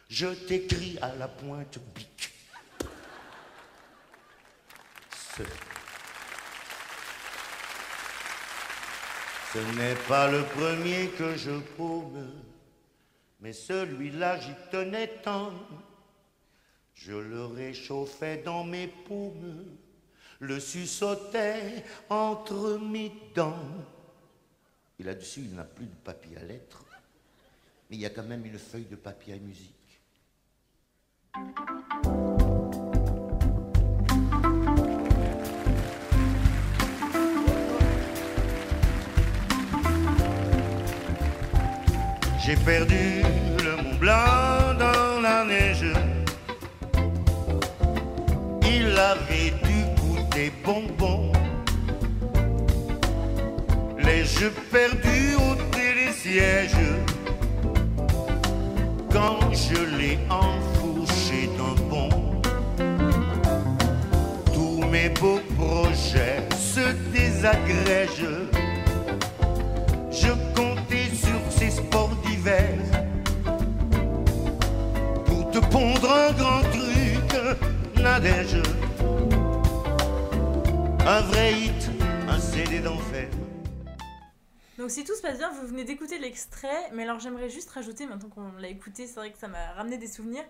je t'écris à la pointe bique. Ce, n'est pas le premier que je paume. Mais celui-là, j'y tenais tant. Je le réchauffais dans mes paumes, le suçotais entre mes dents. Et là-dessus, il n'a plus de papier à lettres, mais il y a quand même une feuille de papier à musique. J'ai perdu le Mont Blanc dans la neige. Il avait dû goûter bonbon. L'ai-je perdu au télésiège quand je l'ai enfourché d'un bond. Tous mes beaux projets se désagrègent. Je comptais sur ces sports d'hiver pour te pondre un grand truc, Nadège. Un vrai hit, un CD d'enfer. Donc si tout se passe bien, vous venez d'écouter l'extrait, mais alors j'aimerais juste rajouter, maintenant qu'on l'a écouté, c'est vrai que ça m'a ramené des souvenirs,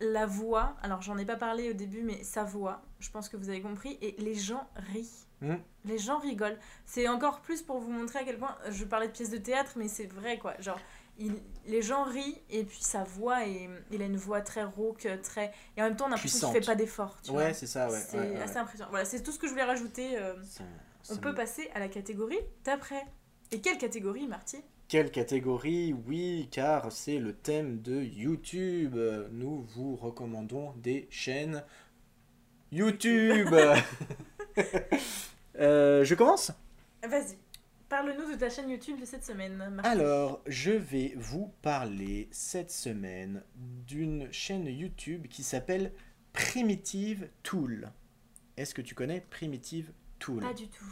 la voix, alors j'en ai pas parlé au début, mais sa voix, je pense que vous avez compris, et les gens rient. Mm. Les gens rigolent. C'est encore plus pour vous montrer à quel point, je parlais de pièces de théâtre, mais c'est vrai quoi, genre... il- les gens rient et puis sa voix est, il a une voix très rauque très et en même temps on a l'impression qu'il fait pas d'effort tu Ouais, c'est ça, ouais. c'est ouais, ouais, assez ouais. impressionnant voilà c'est tout ce que je voulais rajouter euh, on peut passer à la catégorie d'après et quelle catégorie Marty? Quelle catégorie? Oui, car c'est le thème de YouTube. Nous vous recommandons des chaînes YouTube. (laughs) (laughs) Euh, je commence? Vas-y, parle-nous de ta chaîne YouTube de cette semaine. Alors, je vais vous parler cette semaine d'une chaîne YouTube qui s'appelle Primitive Tool. Est-ce que tu connais Primitive Tool? Pas du tout.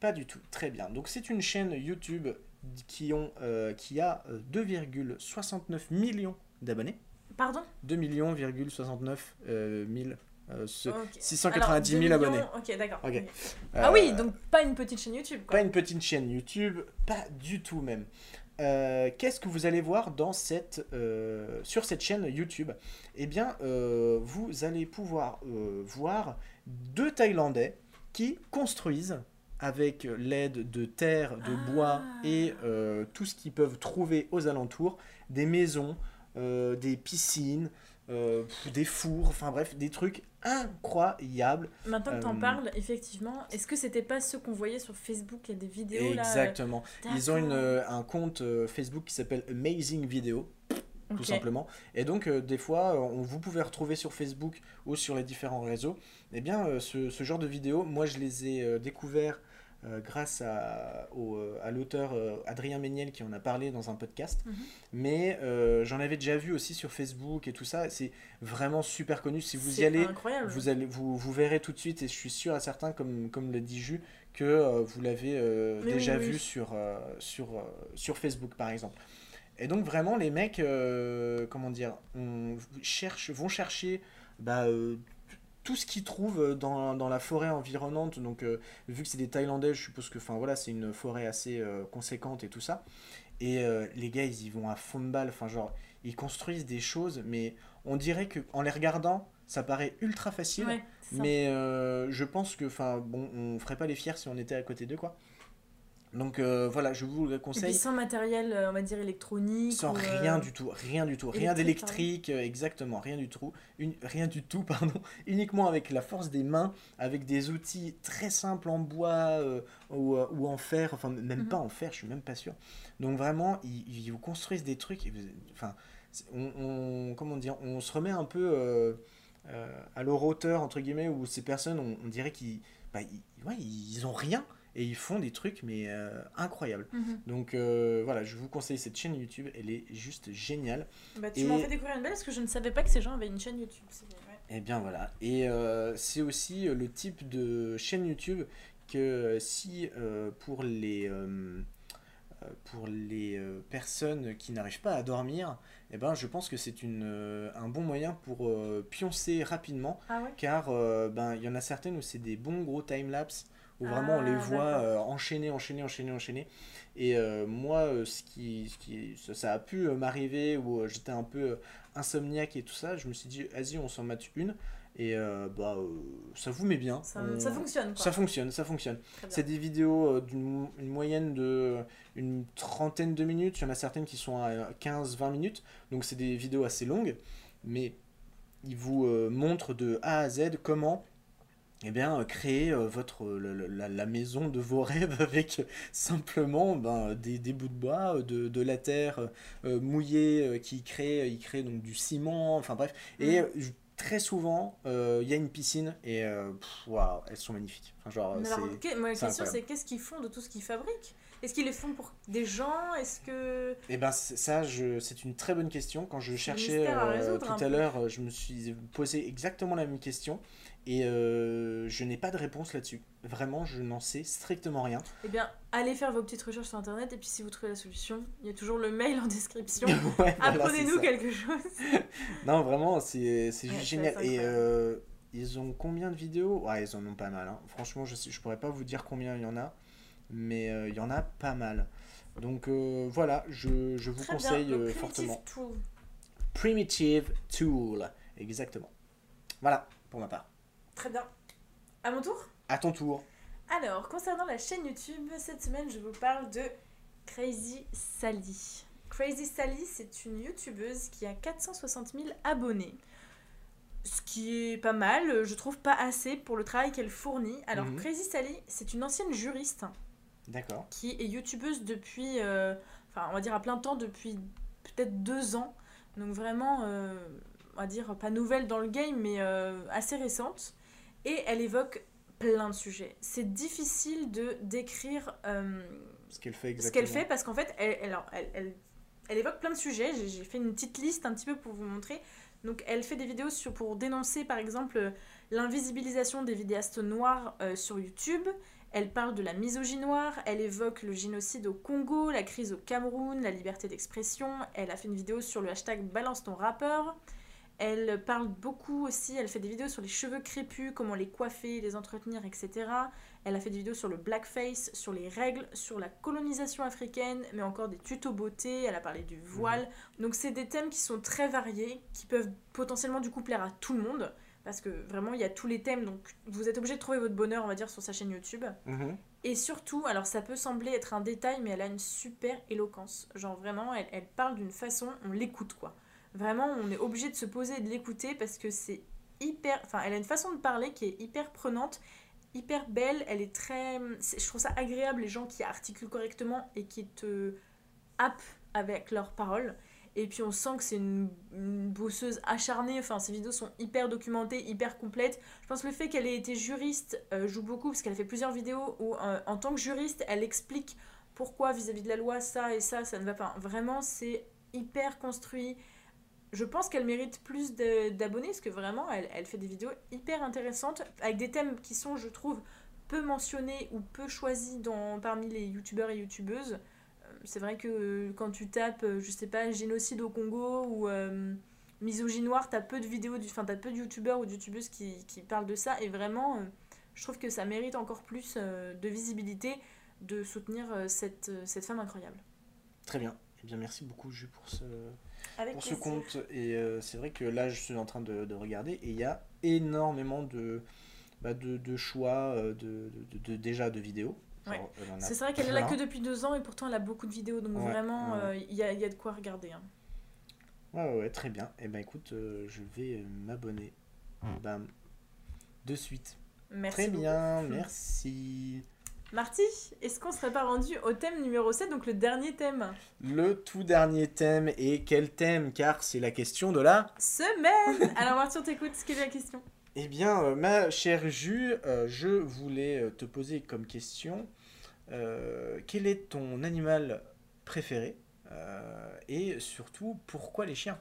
Pas du tout. Très bien. Donc c'est une chaîne YouTube qui, ont, euh, qui a euh, 2,69 millions d'abonnés. Pardon? 2 millions, 69 euh, mille, euh, ce- Ok. 690 000 Alors, 2 abonnés. Ok, d'accord. Ah oui, Euh, donc pas une petite chaîne YouTube, quoi. Pas une petite chaîne YouTube, pas du tout même. Euh, Qu'est-ce que vous allez voir dans cette, euh, sur cette chaîne YouTube? Eh bien, euh, vous allez pouvoir euh, voir deux Thaïlandais qui construisent avec l'aide de terre, de bois Ah. et euh, tout ce qu'ils peuvent trouver aux alentours, des maisons, euh, des piscines, euh, des fours, enfin bref, des trucs incroyables. Maintenant que t'en parles, effectivement, est-ce que c'était pas ceux qu'on voyait sur Facebook? Il y a des vidéos là. Exactement. Ils ont une, un compte Facebook qui s'appelle Amazing Video, tout simplement. Et donc, euh, des fois, euh, on, vous pouvez retrouver sur Facebook ou sur les différents réseaux. Eh bien, euh, ce, ce genre de vidéos, moi, je les ai découverts euh, grâce à, au, euh, à l'auteur euh, Adrien Méniel qui en a parlé dans un podcast. Mhm. Mais euh, j'en avais déjà vu aussi sur Facebook et tout ça. C'est vraiment super connu. Si vous y allez, incroyable. vous, allez, vous, vous verrez tout de suite, et je suis sûr à certains, comme, comme le dit Jus, que vous l'avez déjà oui, oui. vu sur, sur, sur Facebook, par exemple. Et donc, vraiment, les mecs, comment dire, on cherche, vont chercher bah, tout ce qu'ils trouvent dans, dans la forêt environnante. Donc, euh, vu que c'est des Thaïlandais, je suppose que enfin, voilà, c'est une forêt assez euh, conséquente et tout ça. Et euh, les gars, ils y vont à fond de balle. Enfin, genre, ils construisent des choses, mais on dirait que en les regardant, ça paraît ultra facile. Ouais. Mais euh, je pense que, enfin, bon, on ferait pas les fiers si on était à côté d'eux, quoi. Donc euh, voilà, je vous le Et puis conseille. sans matériel, euh, on va dire électronique. Sans ou, euh, rien du tout, rien du tout, rien électrique, d'électrique, exactement, rien du tout, une, rien du tout, (laughs) pardon, uniquement avec la force des mains, avec des outils très simples en bois euh, ou, ou en fer, enfin même Mhm. pas en fer, je suis même pas sûr. Donc vraiment, ils, ils vous construisent des trucs, et vous- enfin, on, on- comment dire, on se remet un peu à leur hauteur entre guillemets où ces personnes, on, on dirait qu'ils, bah, ils, ouais, ils ont rien et ils font des trucs mais euh, incroyables. Mhm. Donc euh, voilà, je vous conseille cette chaîne YouTube, elle est juste géniale. Bah, tu Et- m'en fais découvrir une belle parce que je ne savais pas que ces gens avaient une chaîne YouTube. Ouais. Et bien voilà. Et euh, c'est aussi euh, le type de chaîne YouTube que si pour les, pour les euh, personnes qui n'arrivent pas à dormir, eh ben, je pense que c'est une, euh, un bon moyen pour euh, pioncer rapidement Ah ouais? Car euh, ben, il y en a certaines où c'est des bons gros time-lapse où vraiment on les Ah, voit d'accord. euh, enchaîner, enchaîner, enchaîner, enchaîner. Et euh, moi, euh, ce qui, ce qui, ça, ça a pu euh, m'arriver où euh, j'étais un peu euh, insomniaque et tout ça, je me suis dit, vas-y, on s'en mate une. Et euh, bah, euh, ça vous met bien. Ça, On- ça fonctionne, quoi. Ça fonctionne, ça fonctionne. C'est des vidéos euh, d'une une moyenne de une trentaine de minutes. Il y en a certaines qui sont à 15-20 minutes. Donc c'est des vidéos assez longues. Mais ils vous montrent de A à Z comment eh bien, créer votre, la, la maison de vos (laughs) rêves avec simplement ben, des, des bouts de bois, de, de la terre mouillée qui crée, il crée donc du ciment, enfin bref. Et Mhm. Très souvent, euh, il y a une piscine et euh, pff, elles sont magnifiques. Enfin, genre, Mais alors, que- ma question, c'est qu'est-ce qu'ils font de tout ce qu'ils fabriquent? Est-ce qu'ils les font pour des gens? Est-ce que. Eh ben ça, je, c'est une très bonne question. Quand je cherchais à euh, résoudre, tout un à l'heure, je me suis posé exactement la même question et euh, je n'ai pas de réponse là-dessus. Vraiment, je n'en sais strictement rien. Eh bien, allez faire vos petites recherches sur internet et puis si vous trouvez la solution, il y a toujours le mail en description. (laughs) Ouais, voilà, Apprenez-nous quelque chose. (laughs) Non, vraiment, c'est Ouais, juste génial. Et euh, ils ont combien de vidéos? Ouais, ils en ont pas mal. hein. Franchement, je ne je pourrais pas vous dire combien il y en a, mais euh, il y en a pas mal. Donc euh, voilà, je, je vous Très conseille bien. Primitive fortement. Tool. Primitive Tool, exactement. Voilà, pour ma part. Très bien. À mon tour? À ton tour. Alors, concernant la chaîne YouTube, cette semaine, je vous parle de Crazy Sally. Crazy Sally, c'est une YouTubeuse qui a 460 000 abonnés. Ce qui est pas mal, je trouve pas assez pour le travail qu'elle fournit. Alors, Mhm. Crazy Sally, c'est une ancienne juriste D'accord. qui est youtubeuse depuis, euh, enfin, on va dire à plein temps depuis peut-être deux ans. Donc vraiment, euh, on va dire pas nouvelle dans le game, mais euh, assez récente. Et elle évoque plein de sujets. C'est difficile de décrire euh, Ce qu'elle fait ce exactement. qu'elle fait parce qu'en fait, elle, elle, évoque plein de sujets. J'ai- fait une petite liste un petit peu pour vous montrer. Donc, elle fait des vidéos sur, pour dénoncer, par exemple, l'invisibilisation des vidéastes noirs euh, sur YouTube. Elle parle de la misogynie noire. Elle évoque le génocide au Congo, la crise au Cameroun, la liberté d'expression. Elle a fait une vidéo sur le hashtag Balance ton rappeur. Elle parle beaucoup aussi, elle fait des vidéos sur les cheveux crépus, comment les coiffer, les entretenir, etc. Elle a fait des vidéos sur le blackface, sur les règles, sur la colonisation africaine, mais encore des tutos beauté, elle a parlé du voile. Donc c'est des thèmes qui sont très variés, qui peuvent potentiellement du coup plaire à tout le monde, parce que vraiment il y a tous les thèmes, donc vous êtes obligé de trouver votre bonheur, on va dire, sur sa chaîne YouTube. Mhm. Et surtout, alors ça peut sembler être un détail, mais elle a une super éloquence. Genre vraiment, elle, elle parle d'une façon, on l'écoute quoi. Vraiment, on est obligé de se poser et de l'écouter parce que c'est hyper. Enfin, elle a une façon de parler qui est hyper prenante, hyper belle. Elle est très. Je trouve ça agréable les gens qui articulent correctement et qui te happent avec leurs paroles. Et puis on sent que c'est une, une bosseuse acharnée. Enfin, ses vidéos sont hyper documentées, hyper complètes. Je pense que le fait qu'elle ait été juriste euh, joue beaucoup parce qu'elle a fait plusieurs vidéos où, euh, en tant que juriste, elle explique pourquoi vis-à-vis de la loi ça et ça, ça ne va pas. Vraiment, c'est hyper construit. Je pense qu'elle mérite plus d'abonnés parce que vraiment, elle, elle fait des vidéos hyper intéressantes avec des thèmes qui sont, je trouve, peu mentionnés ou peu choisis dans, parmi les youtubeurs et youtubeuses. Euh, C'est vrai que euh, quand tu tapes, euh, je sais pas, génocide au Congo ou euh, misogynie noire, t'as peu de vidéos, enfin t'as peu de youtubeurs ou de youtubeuses qui, qui parlent de ça et vraiment, je trouve que ça mérite encore plus de visibilité de soutenir cette, cette femme incroyable. Très bien. Eh bien, merci beaucoup, Jus, pour ce, Avec pour ce compte. Et euh, c'est vrai que là, je suis en train de, de regarder et il y a énormément de, bah, de, de choix, euh, de, de- de- déjà de vidéos. Ouais. C'est vrai qu'elle est là que depuis deux ans et pourtant elle a beaucoup de vidéos donc Ouais, vraiment ouais. euh, il y, a, il y a de quoi regarder. hein. Ouais, ouais, très bien. Et ben écoute, euh, je vais m'abonner. Bam. De suite. Merci. très beaucoup. bien, (laughs) merci. Marty, est-ce qu'on serait pas rendu au thème numéro 7, donc le dernier thème? Le tout dernier thème, et quel thème? Car c'est la question de la... Semaine! Alors Marty, on t'écoute, quelle est la question. Eh bien, euh, ma chère Jus, euh, je voulais euh, te poser comme question, euh, quel est ton animal préféré? Et surtout, pourquoi les chiens?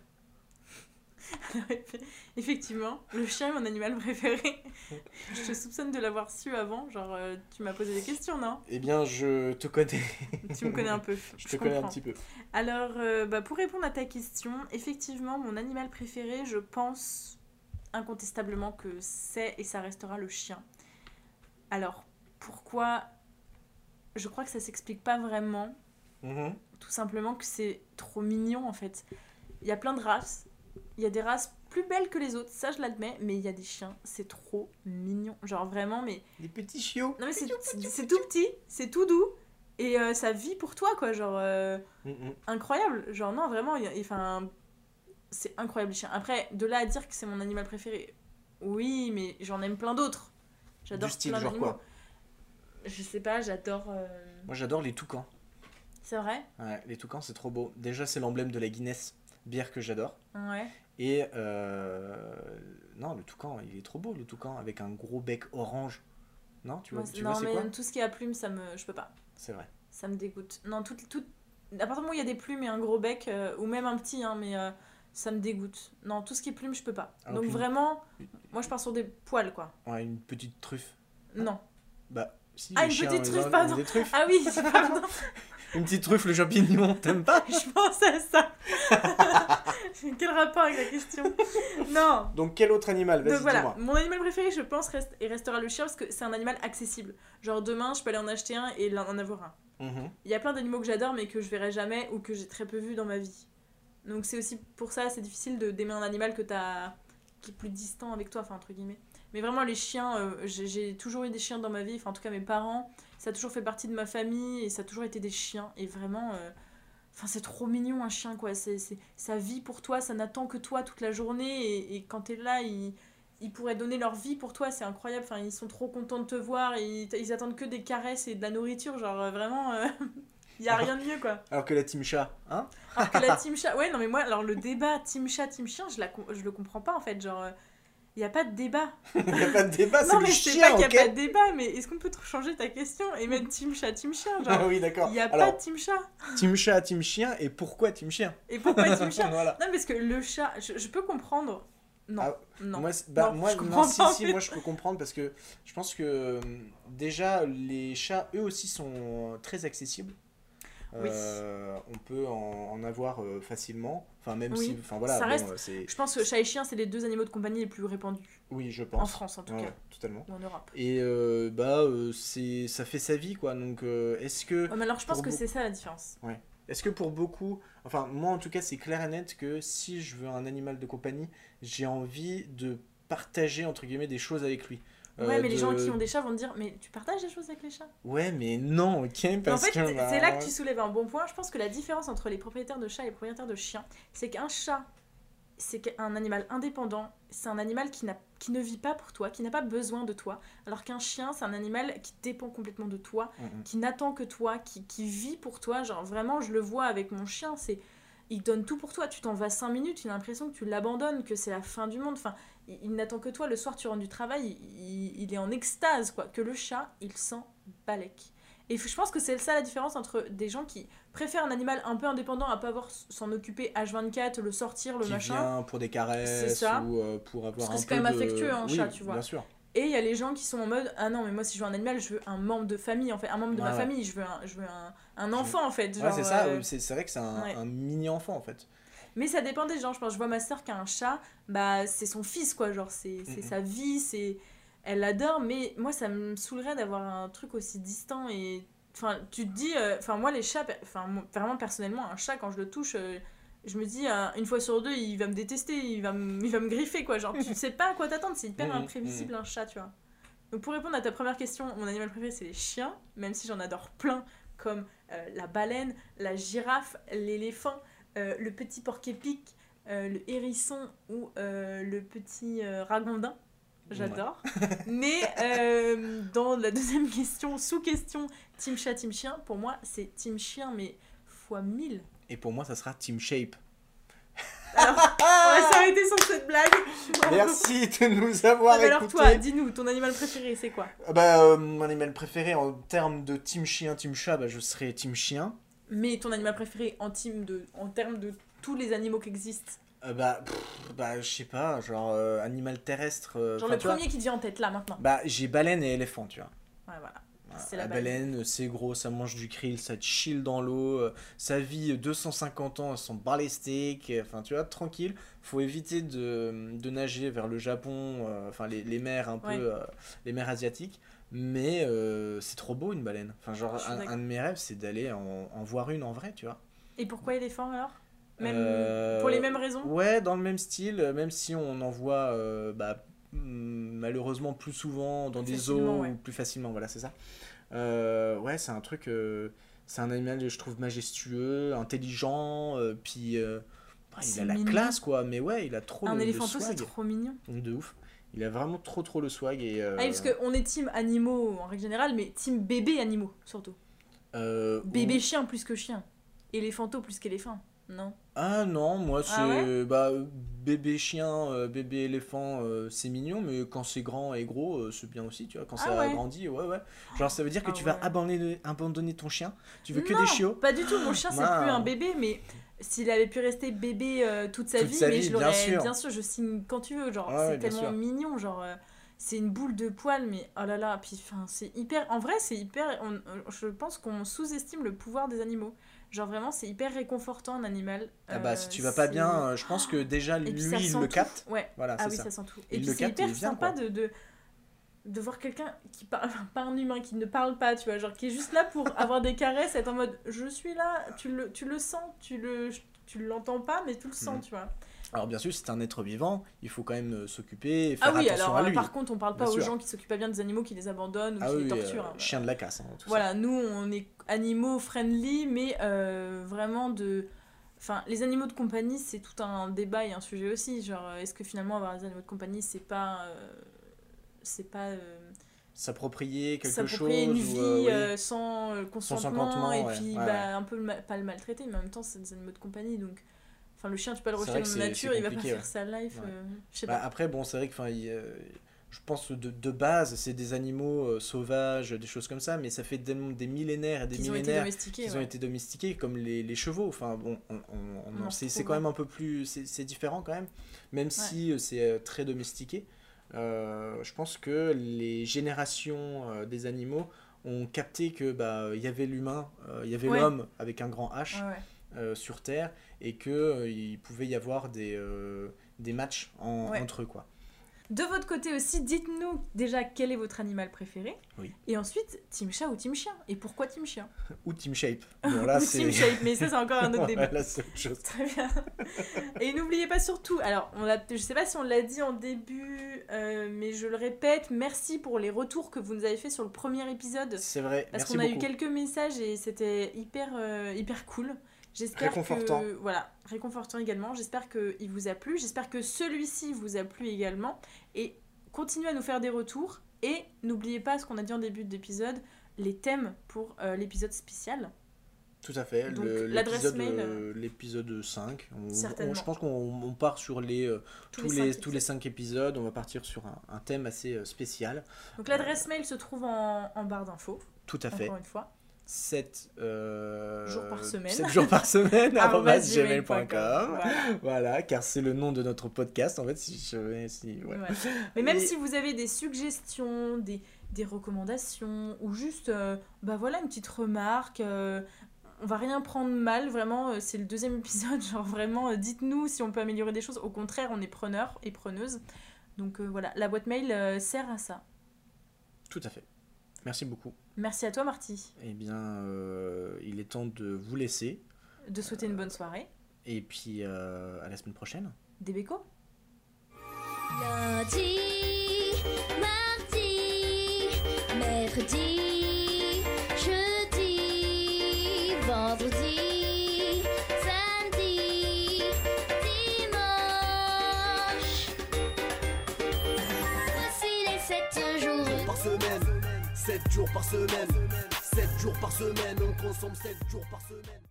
(laughs) Effectivement, le chien est mon animal préféré. Je te soupçonne de l'avoir su avant, genre euh, tu m'as posé des questions, non? Eh bien, je te connais. Tu me connais un peu. (laughs) Je te connais un petit peu. Alors, euh, bah, pour répondre à ta question, effectivement, mon animal préféré, je pense incontestablement que c'est et ça restera le chien. Alors, pourquoi? Je crois que ça s'explique pas vraiment. Mhm. Tout simplement que c'est trop mignon en fait. Il y a plein de races. Il y a des races plus belles que les autres, ça je l'admets, mais il y a des chiens, c'est trop mignon. Genre vraiment, mais. Les petits chiots. Non mais c'est tout petit, c'est tout doux. Et euh, ça vit pour toi quoi, genre. euh, Mhm. incroyable. Genre, non, vraiment, enfin, c'est incroyable les chiens. Après, de là à dire que c'est mon animal préféré, oui, mais j'en aime plein d'autres. J'adore plein genre d'animaux. quoi? Je sais pas, j'adore. euh, Moi j'adore les toucans. C'est vrai? Ouais, les toucans c'est trop beau. Déjà c'est l'emblème de la Guinness, bière que j'adore. Ouais. Et euh... non, le toucan, il est trop beau le toucan avec un gros bec orange. Non, tu vois, Moi, tu non, vois c'est mais quoi tout ce qui est à plumes, ça me. Je peux pas. C'est vrai. Ça me dégoûte. Non, tout. tout... À partir du moment où il y a des plumes et un gros bec, euh, ou même un petit, hein, mais euh, ça me dégoûte. Non, tout ce qui est plumes, je peux pas. Alors Donc vraiment, moi je pars sur des poils, quoi. Ouais, une petite truffe. Non. Bah, si. Ah, une chiens, petite truffe, pardon. Des truffes. Ah oui, (laughs) pardon. Une petite truffe, le champignon, t'aimes pas Je pense à ça. (laughs) Quel rapport avec la question? Non. Donc quel autre animal? Vas-y, Donc voilà, dis-moi. mon animal préféré, je pense, reste, et restera le chien parce que c'est un animal accessible. Genre demain, je peux aller en acheter un et en avoir un. Mhm. Il y a plein d'animaux que j'adore mais que je verrai jamais ou que j'ai très peu vu dans ma vie. Donc c'est aussi pour ça, c'est difficile de d'aimer un animal que t'as qui est plus distant avec toi, enfin entre guillemets. Mais vraiment les chiens, euh, j'ai j'ai toujours eu des chiens dans ma vie, enfin en tout cas mes parents, ça a toujours fait partie de ma famille et ça a toujours été des chiens et vraiment euh, enfin c'est trop mignon un chien quoi, c'est c'est- ça vit pour toi, ça n'attend que toi toute la journée et, et quand t'es là, ils ils pourraient donner leur vie pour toi, c'est incroyable. Enfin, ils sont trop contents de te voir et ils, ils attendent que des caresses et de la nourriture. Genre, euh, vraiment, il (laughs) y a rien de mieux, quoi. Alors que la team chat, hein? Alors que la team chat, ouais, non, mais moi, alors le débat team chat, team chien, je, la, je le comprends pas en fait. Genre, il n'y a pas de débat. (laughs) Il n'y a pas de débat, c'est non, mais je sais chien, pas qu'il n'y a pas de débat, mais est-ce qu'on peut changer ta question et mettre team chat, team chien Ah (laughs) Genre, oui, d'accord. il n'y a Alors, pas de team chat. team chat, team chien, et pourquoi team chien? Et pourquoi (laughs) team chat? Voilà. Non, parce que le chat, je, je peux comprendre. Non, Ah, non. Moi, bah, Non, moi, je non, comprends si, si, moi je peux comprendre parce que je pense que hum, déjà les chats eux aussi sont très accessibles. Oui. Euh, on peut en, en avoir euh, facilement. Enfin, même Oui. si. Enfin, voilà, Ça bon, reste- c'est. Je pense que chat et chien, c'est les deux animaux de compagnie les plus répandus. Oui, je En pense. France, en tout Ouais, cas. ouais, totalement. Ou en Europe. Et euh, bah, c'est ça fait sa vie quoi. Donc, est-ce que. Ouais, mais alors je pense que c'est ça la différence. Est-ce que pour beaucoup, enfin moi en tout cas c'est clair et net que si je veux un animal de compagnie, j'ai envie de partager entre guillemets des choses avec lui. Euh, ouais, mais les gens qui ont des chats vont te dire Mais tu partages des choses avec les chats? Ouais, mais non, ok, Mais En parce fait, que. c'est bah, c'est là que tu soulèves un bon point. Je pense que la différence entre les propriétaires de chats et les propriétaires de chiens, c'est qu'un chat, c'est un animal indépendant, c'est un animal qui, qui ne vit pas pour toi, qui n'a pas besoin de toi, alors qu'un chien, c'est un animal qui dépend complètement de toi, Mhm. qui n'attend que toi, qui, qui vit pour toi. Genre vraiment, je le vois avec mon chien, c'est il donne tout pour toi. Tu t'en vas 5 minutes, il a l'impression que tu l'abandonnes, que c'est la fin du monde. Enfin, il, il n'attend que toi. Le soir, tu rentres du travail, il, il est en extase, quoi. Que le chat, il s'en balèque. Et je pense que c'est ça la différence entre des gens qui préfèrent un animal un peu indépendant à pas avoir s'en occuper H24, le sortir, le qui machin. vient pour des caresses C'est ça. ou euh, pour avoir Parce que un c'est peu quand même de- affectueux, un Oui, chat, tu vois. Bien sûr. Et il y a les gens qui sont en mode ah non mais moi si je veux un animal je veux un membre de famille en fait un membre de Ouais, ma ouais. famille je veux un, je veux un, un enfant en fait Ouais, c'est ça, euh, c'est c'est vrai que c'est un, un mini enfant en fait. Mais ça dépend des gens. Je pense je vois ma soeur qui a un chat bah c'est son fils quoi. Genre c'est c'est sa vie c'est elle l'adore. Mais moi ça me saoulerait d'avoir un truc aussi distant et enfin tu te dis euh, enfin moi les chats enfin vraiment personnellement un chat quand je le touche euh, je me dis euh, une fois sur deux il va me détester il va me, il va me griffer quoi. Genre tu (laughs) sais pas à quoi t'attendre. C'est hyper imprévisible un chat tu vois. Donc pour répondre à ta première question mon animal préféré c'est les chiens même si j'en adore plein comme euh, la baleine la girafe l'éléphant le petit porc-épic euh, le hérisson ou euh, le petit euh, ragondin J'adore. (laughs) Mais euh, dans la deuxième question, sous-question, team chat, team chien, pour moi, c'est team chien, mais fois 1000. Et pour moi, ça sera Team Shape. Alors, (laughs) on va s'arrêter sur cette blague. Merci de nous avoir mais alors écoutés. toi, dis-nous, ton animal préféré, c'est quoi? Ah Bah, euh, mon animal préféré en termes de Team Chien, Team Chat, bah, je serais Team Chien. Mais ton animal préféré en, team de, en termes de tous les animaux qui existent Euh, bah, pff, bah, je sais pas, genre euh, animal terrestre. euh, Genre le vois. premier qui te vient en tête, là, maintenant. Bah, j'ai baleine et éléphant, tu vois. Ouais, voilà. La la baleine. baleine, c'est gros, ça mange du krill, ça chill dans l'eau, ça vit 250 ans, elles sont bar les steaks, enfin tu vois, tranquille. Faut éviter de, de nager vers le Japon, enfin les, les mers un peu, Ouais. les mers asiatiques, Mais euh, c'est trop beau une baleine. Enfin, genre, un, un de mes rêves, c'est d'aller en, en voir une en vrai, tu vois. Et pourquoi éléphant alors? Même Euh, pour les mêmes raisons? Ouais, dans le même style, même si on en voit euh, bah, malheureusement plus souvent dans des zoos ouais. ou plus facilement, voilà, c'est ça. Ouais, c'est un truc, c'est un animal, je trouve, majestueux, intelligent, puis bah, il a la classe, quoi, mais ouais, il a trop Un le éléphanto, c'est trop mignon. De ouf. Il a vraiment trop trop le swag et... euh, Ah parce qu'on est team animaux en règle générale, mais team bébé animaux surtout. euh, Bébé ou- chien plus que chien. Éléphanto plus qu'éléphant. Non Ah non, moi c'est Ah ouais bah bébé chien, euh, bébé éléphant, euh, c'est mignon, mais quand c'est grand et gros, euh, c'est bien aussi, tu vois. Quand Ah ça ouais. grandit, ouais ouais. Genre ça veut dire que Ah tu vas abandonner, abandonner ton chien? Tu veux que des chiots? Pas du tout, mon chien c'est plus un bébé, mais s'il avait pu rester bébé toute sa Toute vie, sa mais vie, je bien l'aurais. sûr. sûr, je signe quand tu veux. Genre, Ouais, c'est bien tellement sûr. mignon. Genre, c'est une boule de poils, mais oh là là. Puis, enfin, c'est hyper. En vrai, c'est hyper. on- je pense qu'on sous-estime le pouvoir des animaux. Genre, vraiment, c'est hyper réconfortant un animal. Ah bah Euh, si tu vas pas c'est- bien, euh, je pense que déjà lui il le capte. Ouais. Voilà, Ah oui, ça. sent tout. Et puis c'est hyper sympa de, de, voir quelqu'un qui parle, enfin, (laughs) pas un humain, qui ne parle pas, tu vois, genre qui est juste là pour (laughs) avoir des caresses, être en mode je suis là, tu le, tu le sens, tu le tu l'entends pas, mais tu le sens, Mhm. tu vois. Alors bien sûr, c'est un être vivant, il faut quand même euh, s'occuper, et Ah oui, attention alors à euh, lui. par contre, on parle pas Bien aux sûr. gens qui s'occupent pas bien des animaux, qui les abandonnent ou ah qui oui, les euh, torturent. hein. chien de la casse, hein, tout Voilà, nous on est animaux friendly, mais euh, vraiment de. Enfin, les animaux de compagnie, c'est tout un débat et un sujet aussi. Genre, euh, est-ce que finalement avoir des animaux de compagnie, c'est pas. euh, c'est pas. euh. S'approprier quelque s'approprier chose. une vie ou, euh, oui. euh, sans euh, consentement, et puis ouais, bah, ouais. un peu le pas le maltraiter, mais en même temps, c'est des animaux de compagnie donc. Enfin, le chien, tu peux le vrai dans que la nature, il va pas faire sa life. Ouais. euh, Bah, pas. après, bon, c'est vrai que enfin, je pense de, de base, c'est des animaux euh, sauvages, des choses comme ça, mais ça fait des, des millénaires et des été millénaires qu'ils ouais. ont été domestiqués, comme les, les chevaux. Enfin, bon, on, on- on- Non, c'est quand même un peu plus. C'est différent quand même, même si euh, c'est euh, très domestiqué. Euh, je pense que les générations euh, des animaux ont capté que bah il y avait l'humain, il y avait Ouais. l'homme avec un grand H. euh, sur Terre et que euh, il pouvait y avoir des, euh, des matchs en- Ouais. entre eux quoi. De votre côté aussi, dites-nous déjà quel est votre animal préféré. Oui. Et ensuite, team chat ou team chien? Et pourquoi team chien? Ou Team Shape. (laughs) Bon, là, Ou team shape, mais ça c'est encore un autre (laughs) Ouais, débat. là, c'est autre chose. Très bien. (laughs) Et n'oubliez pas surtout, alors on je sais pas si on l'a dit en début, euh, mais je le répète, merci pour les retours que vous nous avez fait sur le premier épisode. C'est vrai, Parce qu'on a eu quelques messages et c'était hyper, euh, hyper cool. J'espère Réconfortant. que voilà, réconfortant également. J'espère que il vous a plu. J'espère que celui-ci vous a plu également. Et continuez à nous faire des retours. Et n'oubliez pas ce qu'on a dit en début d'épisode, les thèmes pour euh, l'épisode spécial. Tout à fait. Donc, le- l'adresse l'épisode, mail, euh, l'épisode 5. On- on- je pense qu'on on part sur les, euh, Tous tous, les tous les 5 épisodes. On va partir sur un, un thème assez euh, spécial. Donc l'adresse mail se trouve en, en barre d'infos. Tout à fait. Encore une fois. 7 Jours par semaine. jours par semaine, (laughs) arobase gmail.com. Voilà. Voilà, car c'est le nom de notre podcast en fait. Si je, si, ouais. Ouais. Mais même Et- si vous avez des suggestions, des, des recommandations, ou juste, euh, bah voilà, une petite remarque, euh, on va rien prendre mal, vraiment, euh, c'est le deuxième (laughs) épisode, genre vraiment, euh, dites-nous si on peut améliorer des choses. Au contraire, on est preneur et preneuse. Donc euh, voilà, la boîte mail euh, sert à ça. Tout à fait. Merci beaucoup. Merci à toi, Marty, Eh bien, euh, il est temps de vous laisser. de souhaiter une bonne soirée. Et puis, euh, à la semaine prochaine. Des bécos Lundi, mardi, mercredi, jeudi, vendredi, 7 jours par semaine. 7 jours par semaine On consomme 7 jours par semaine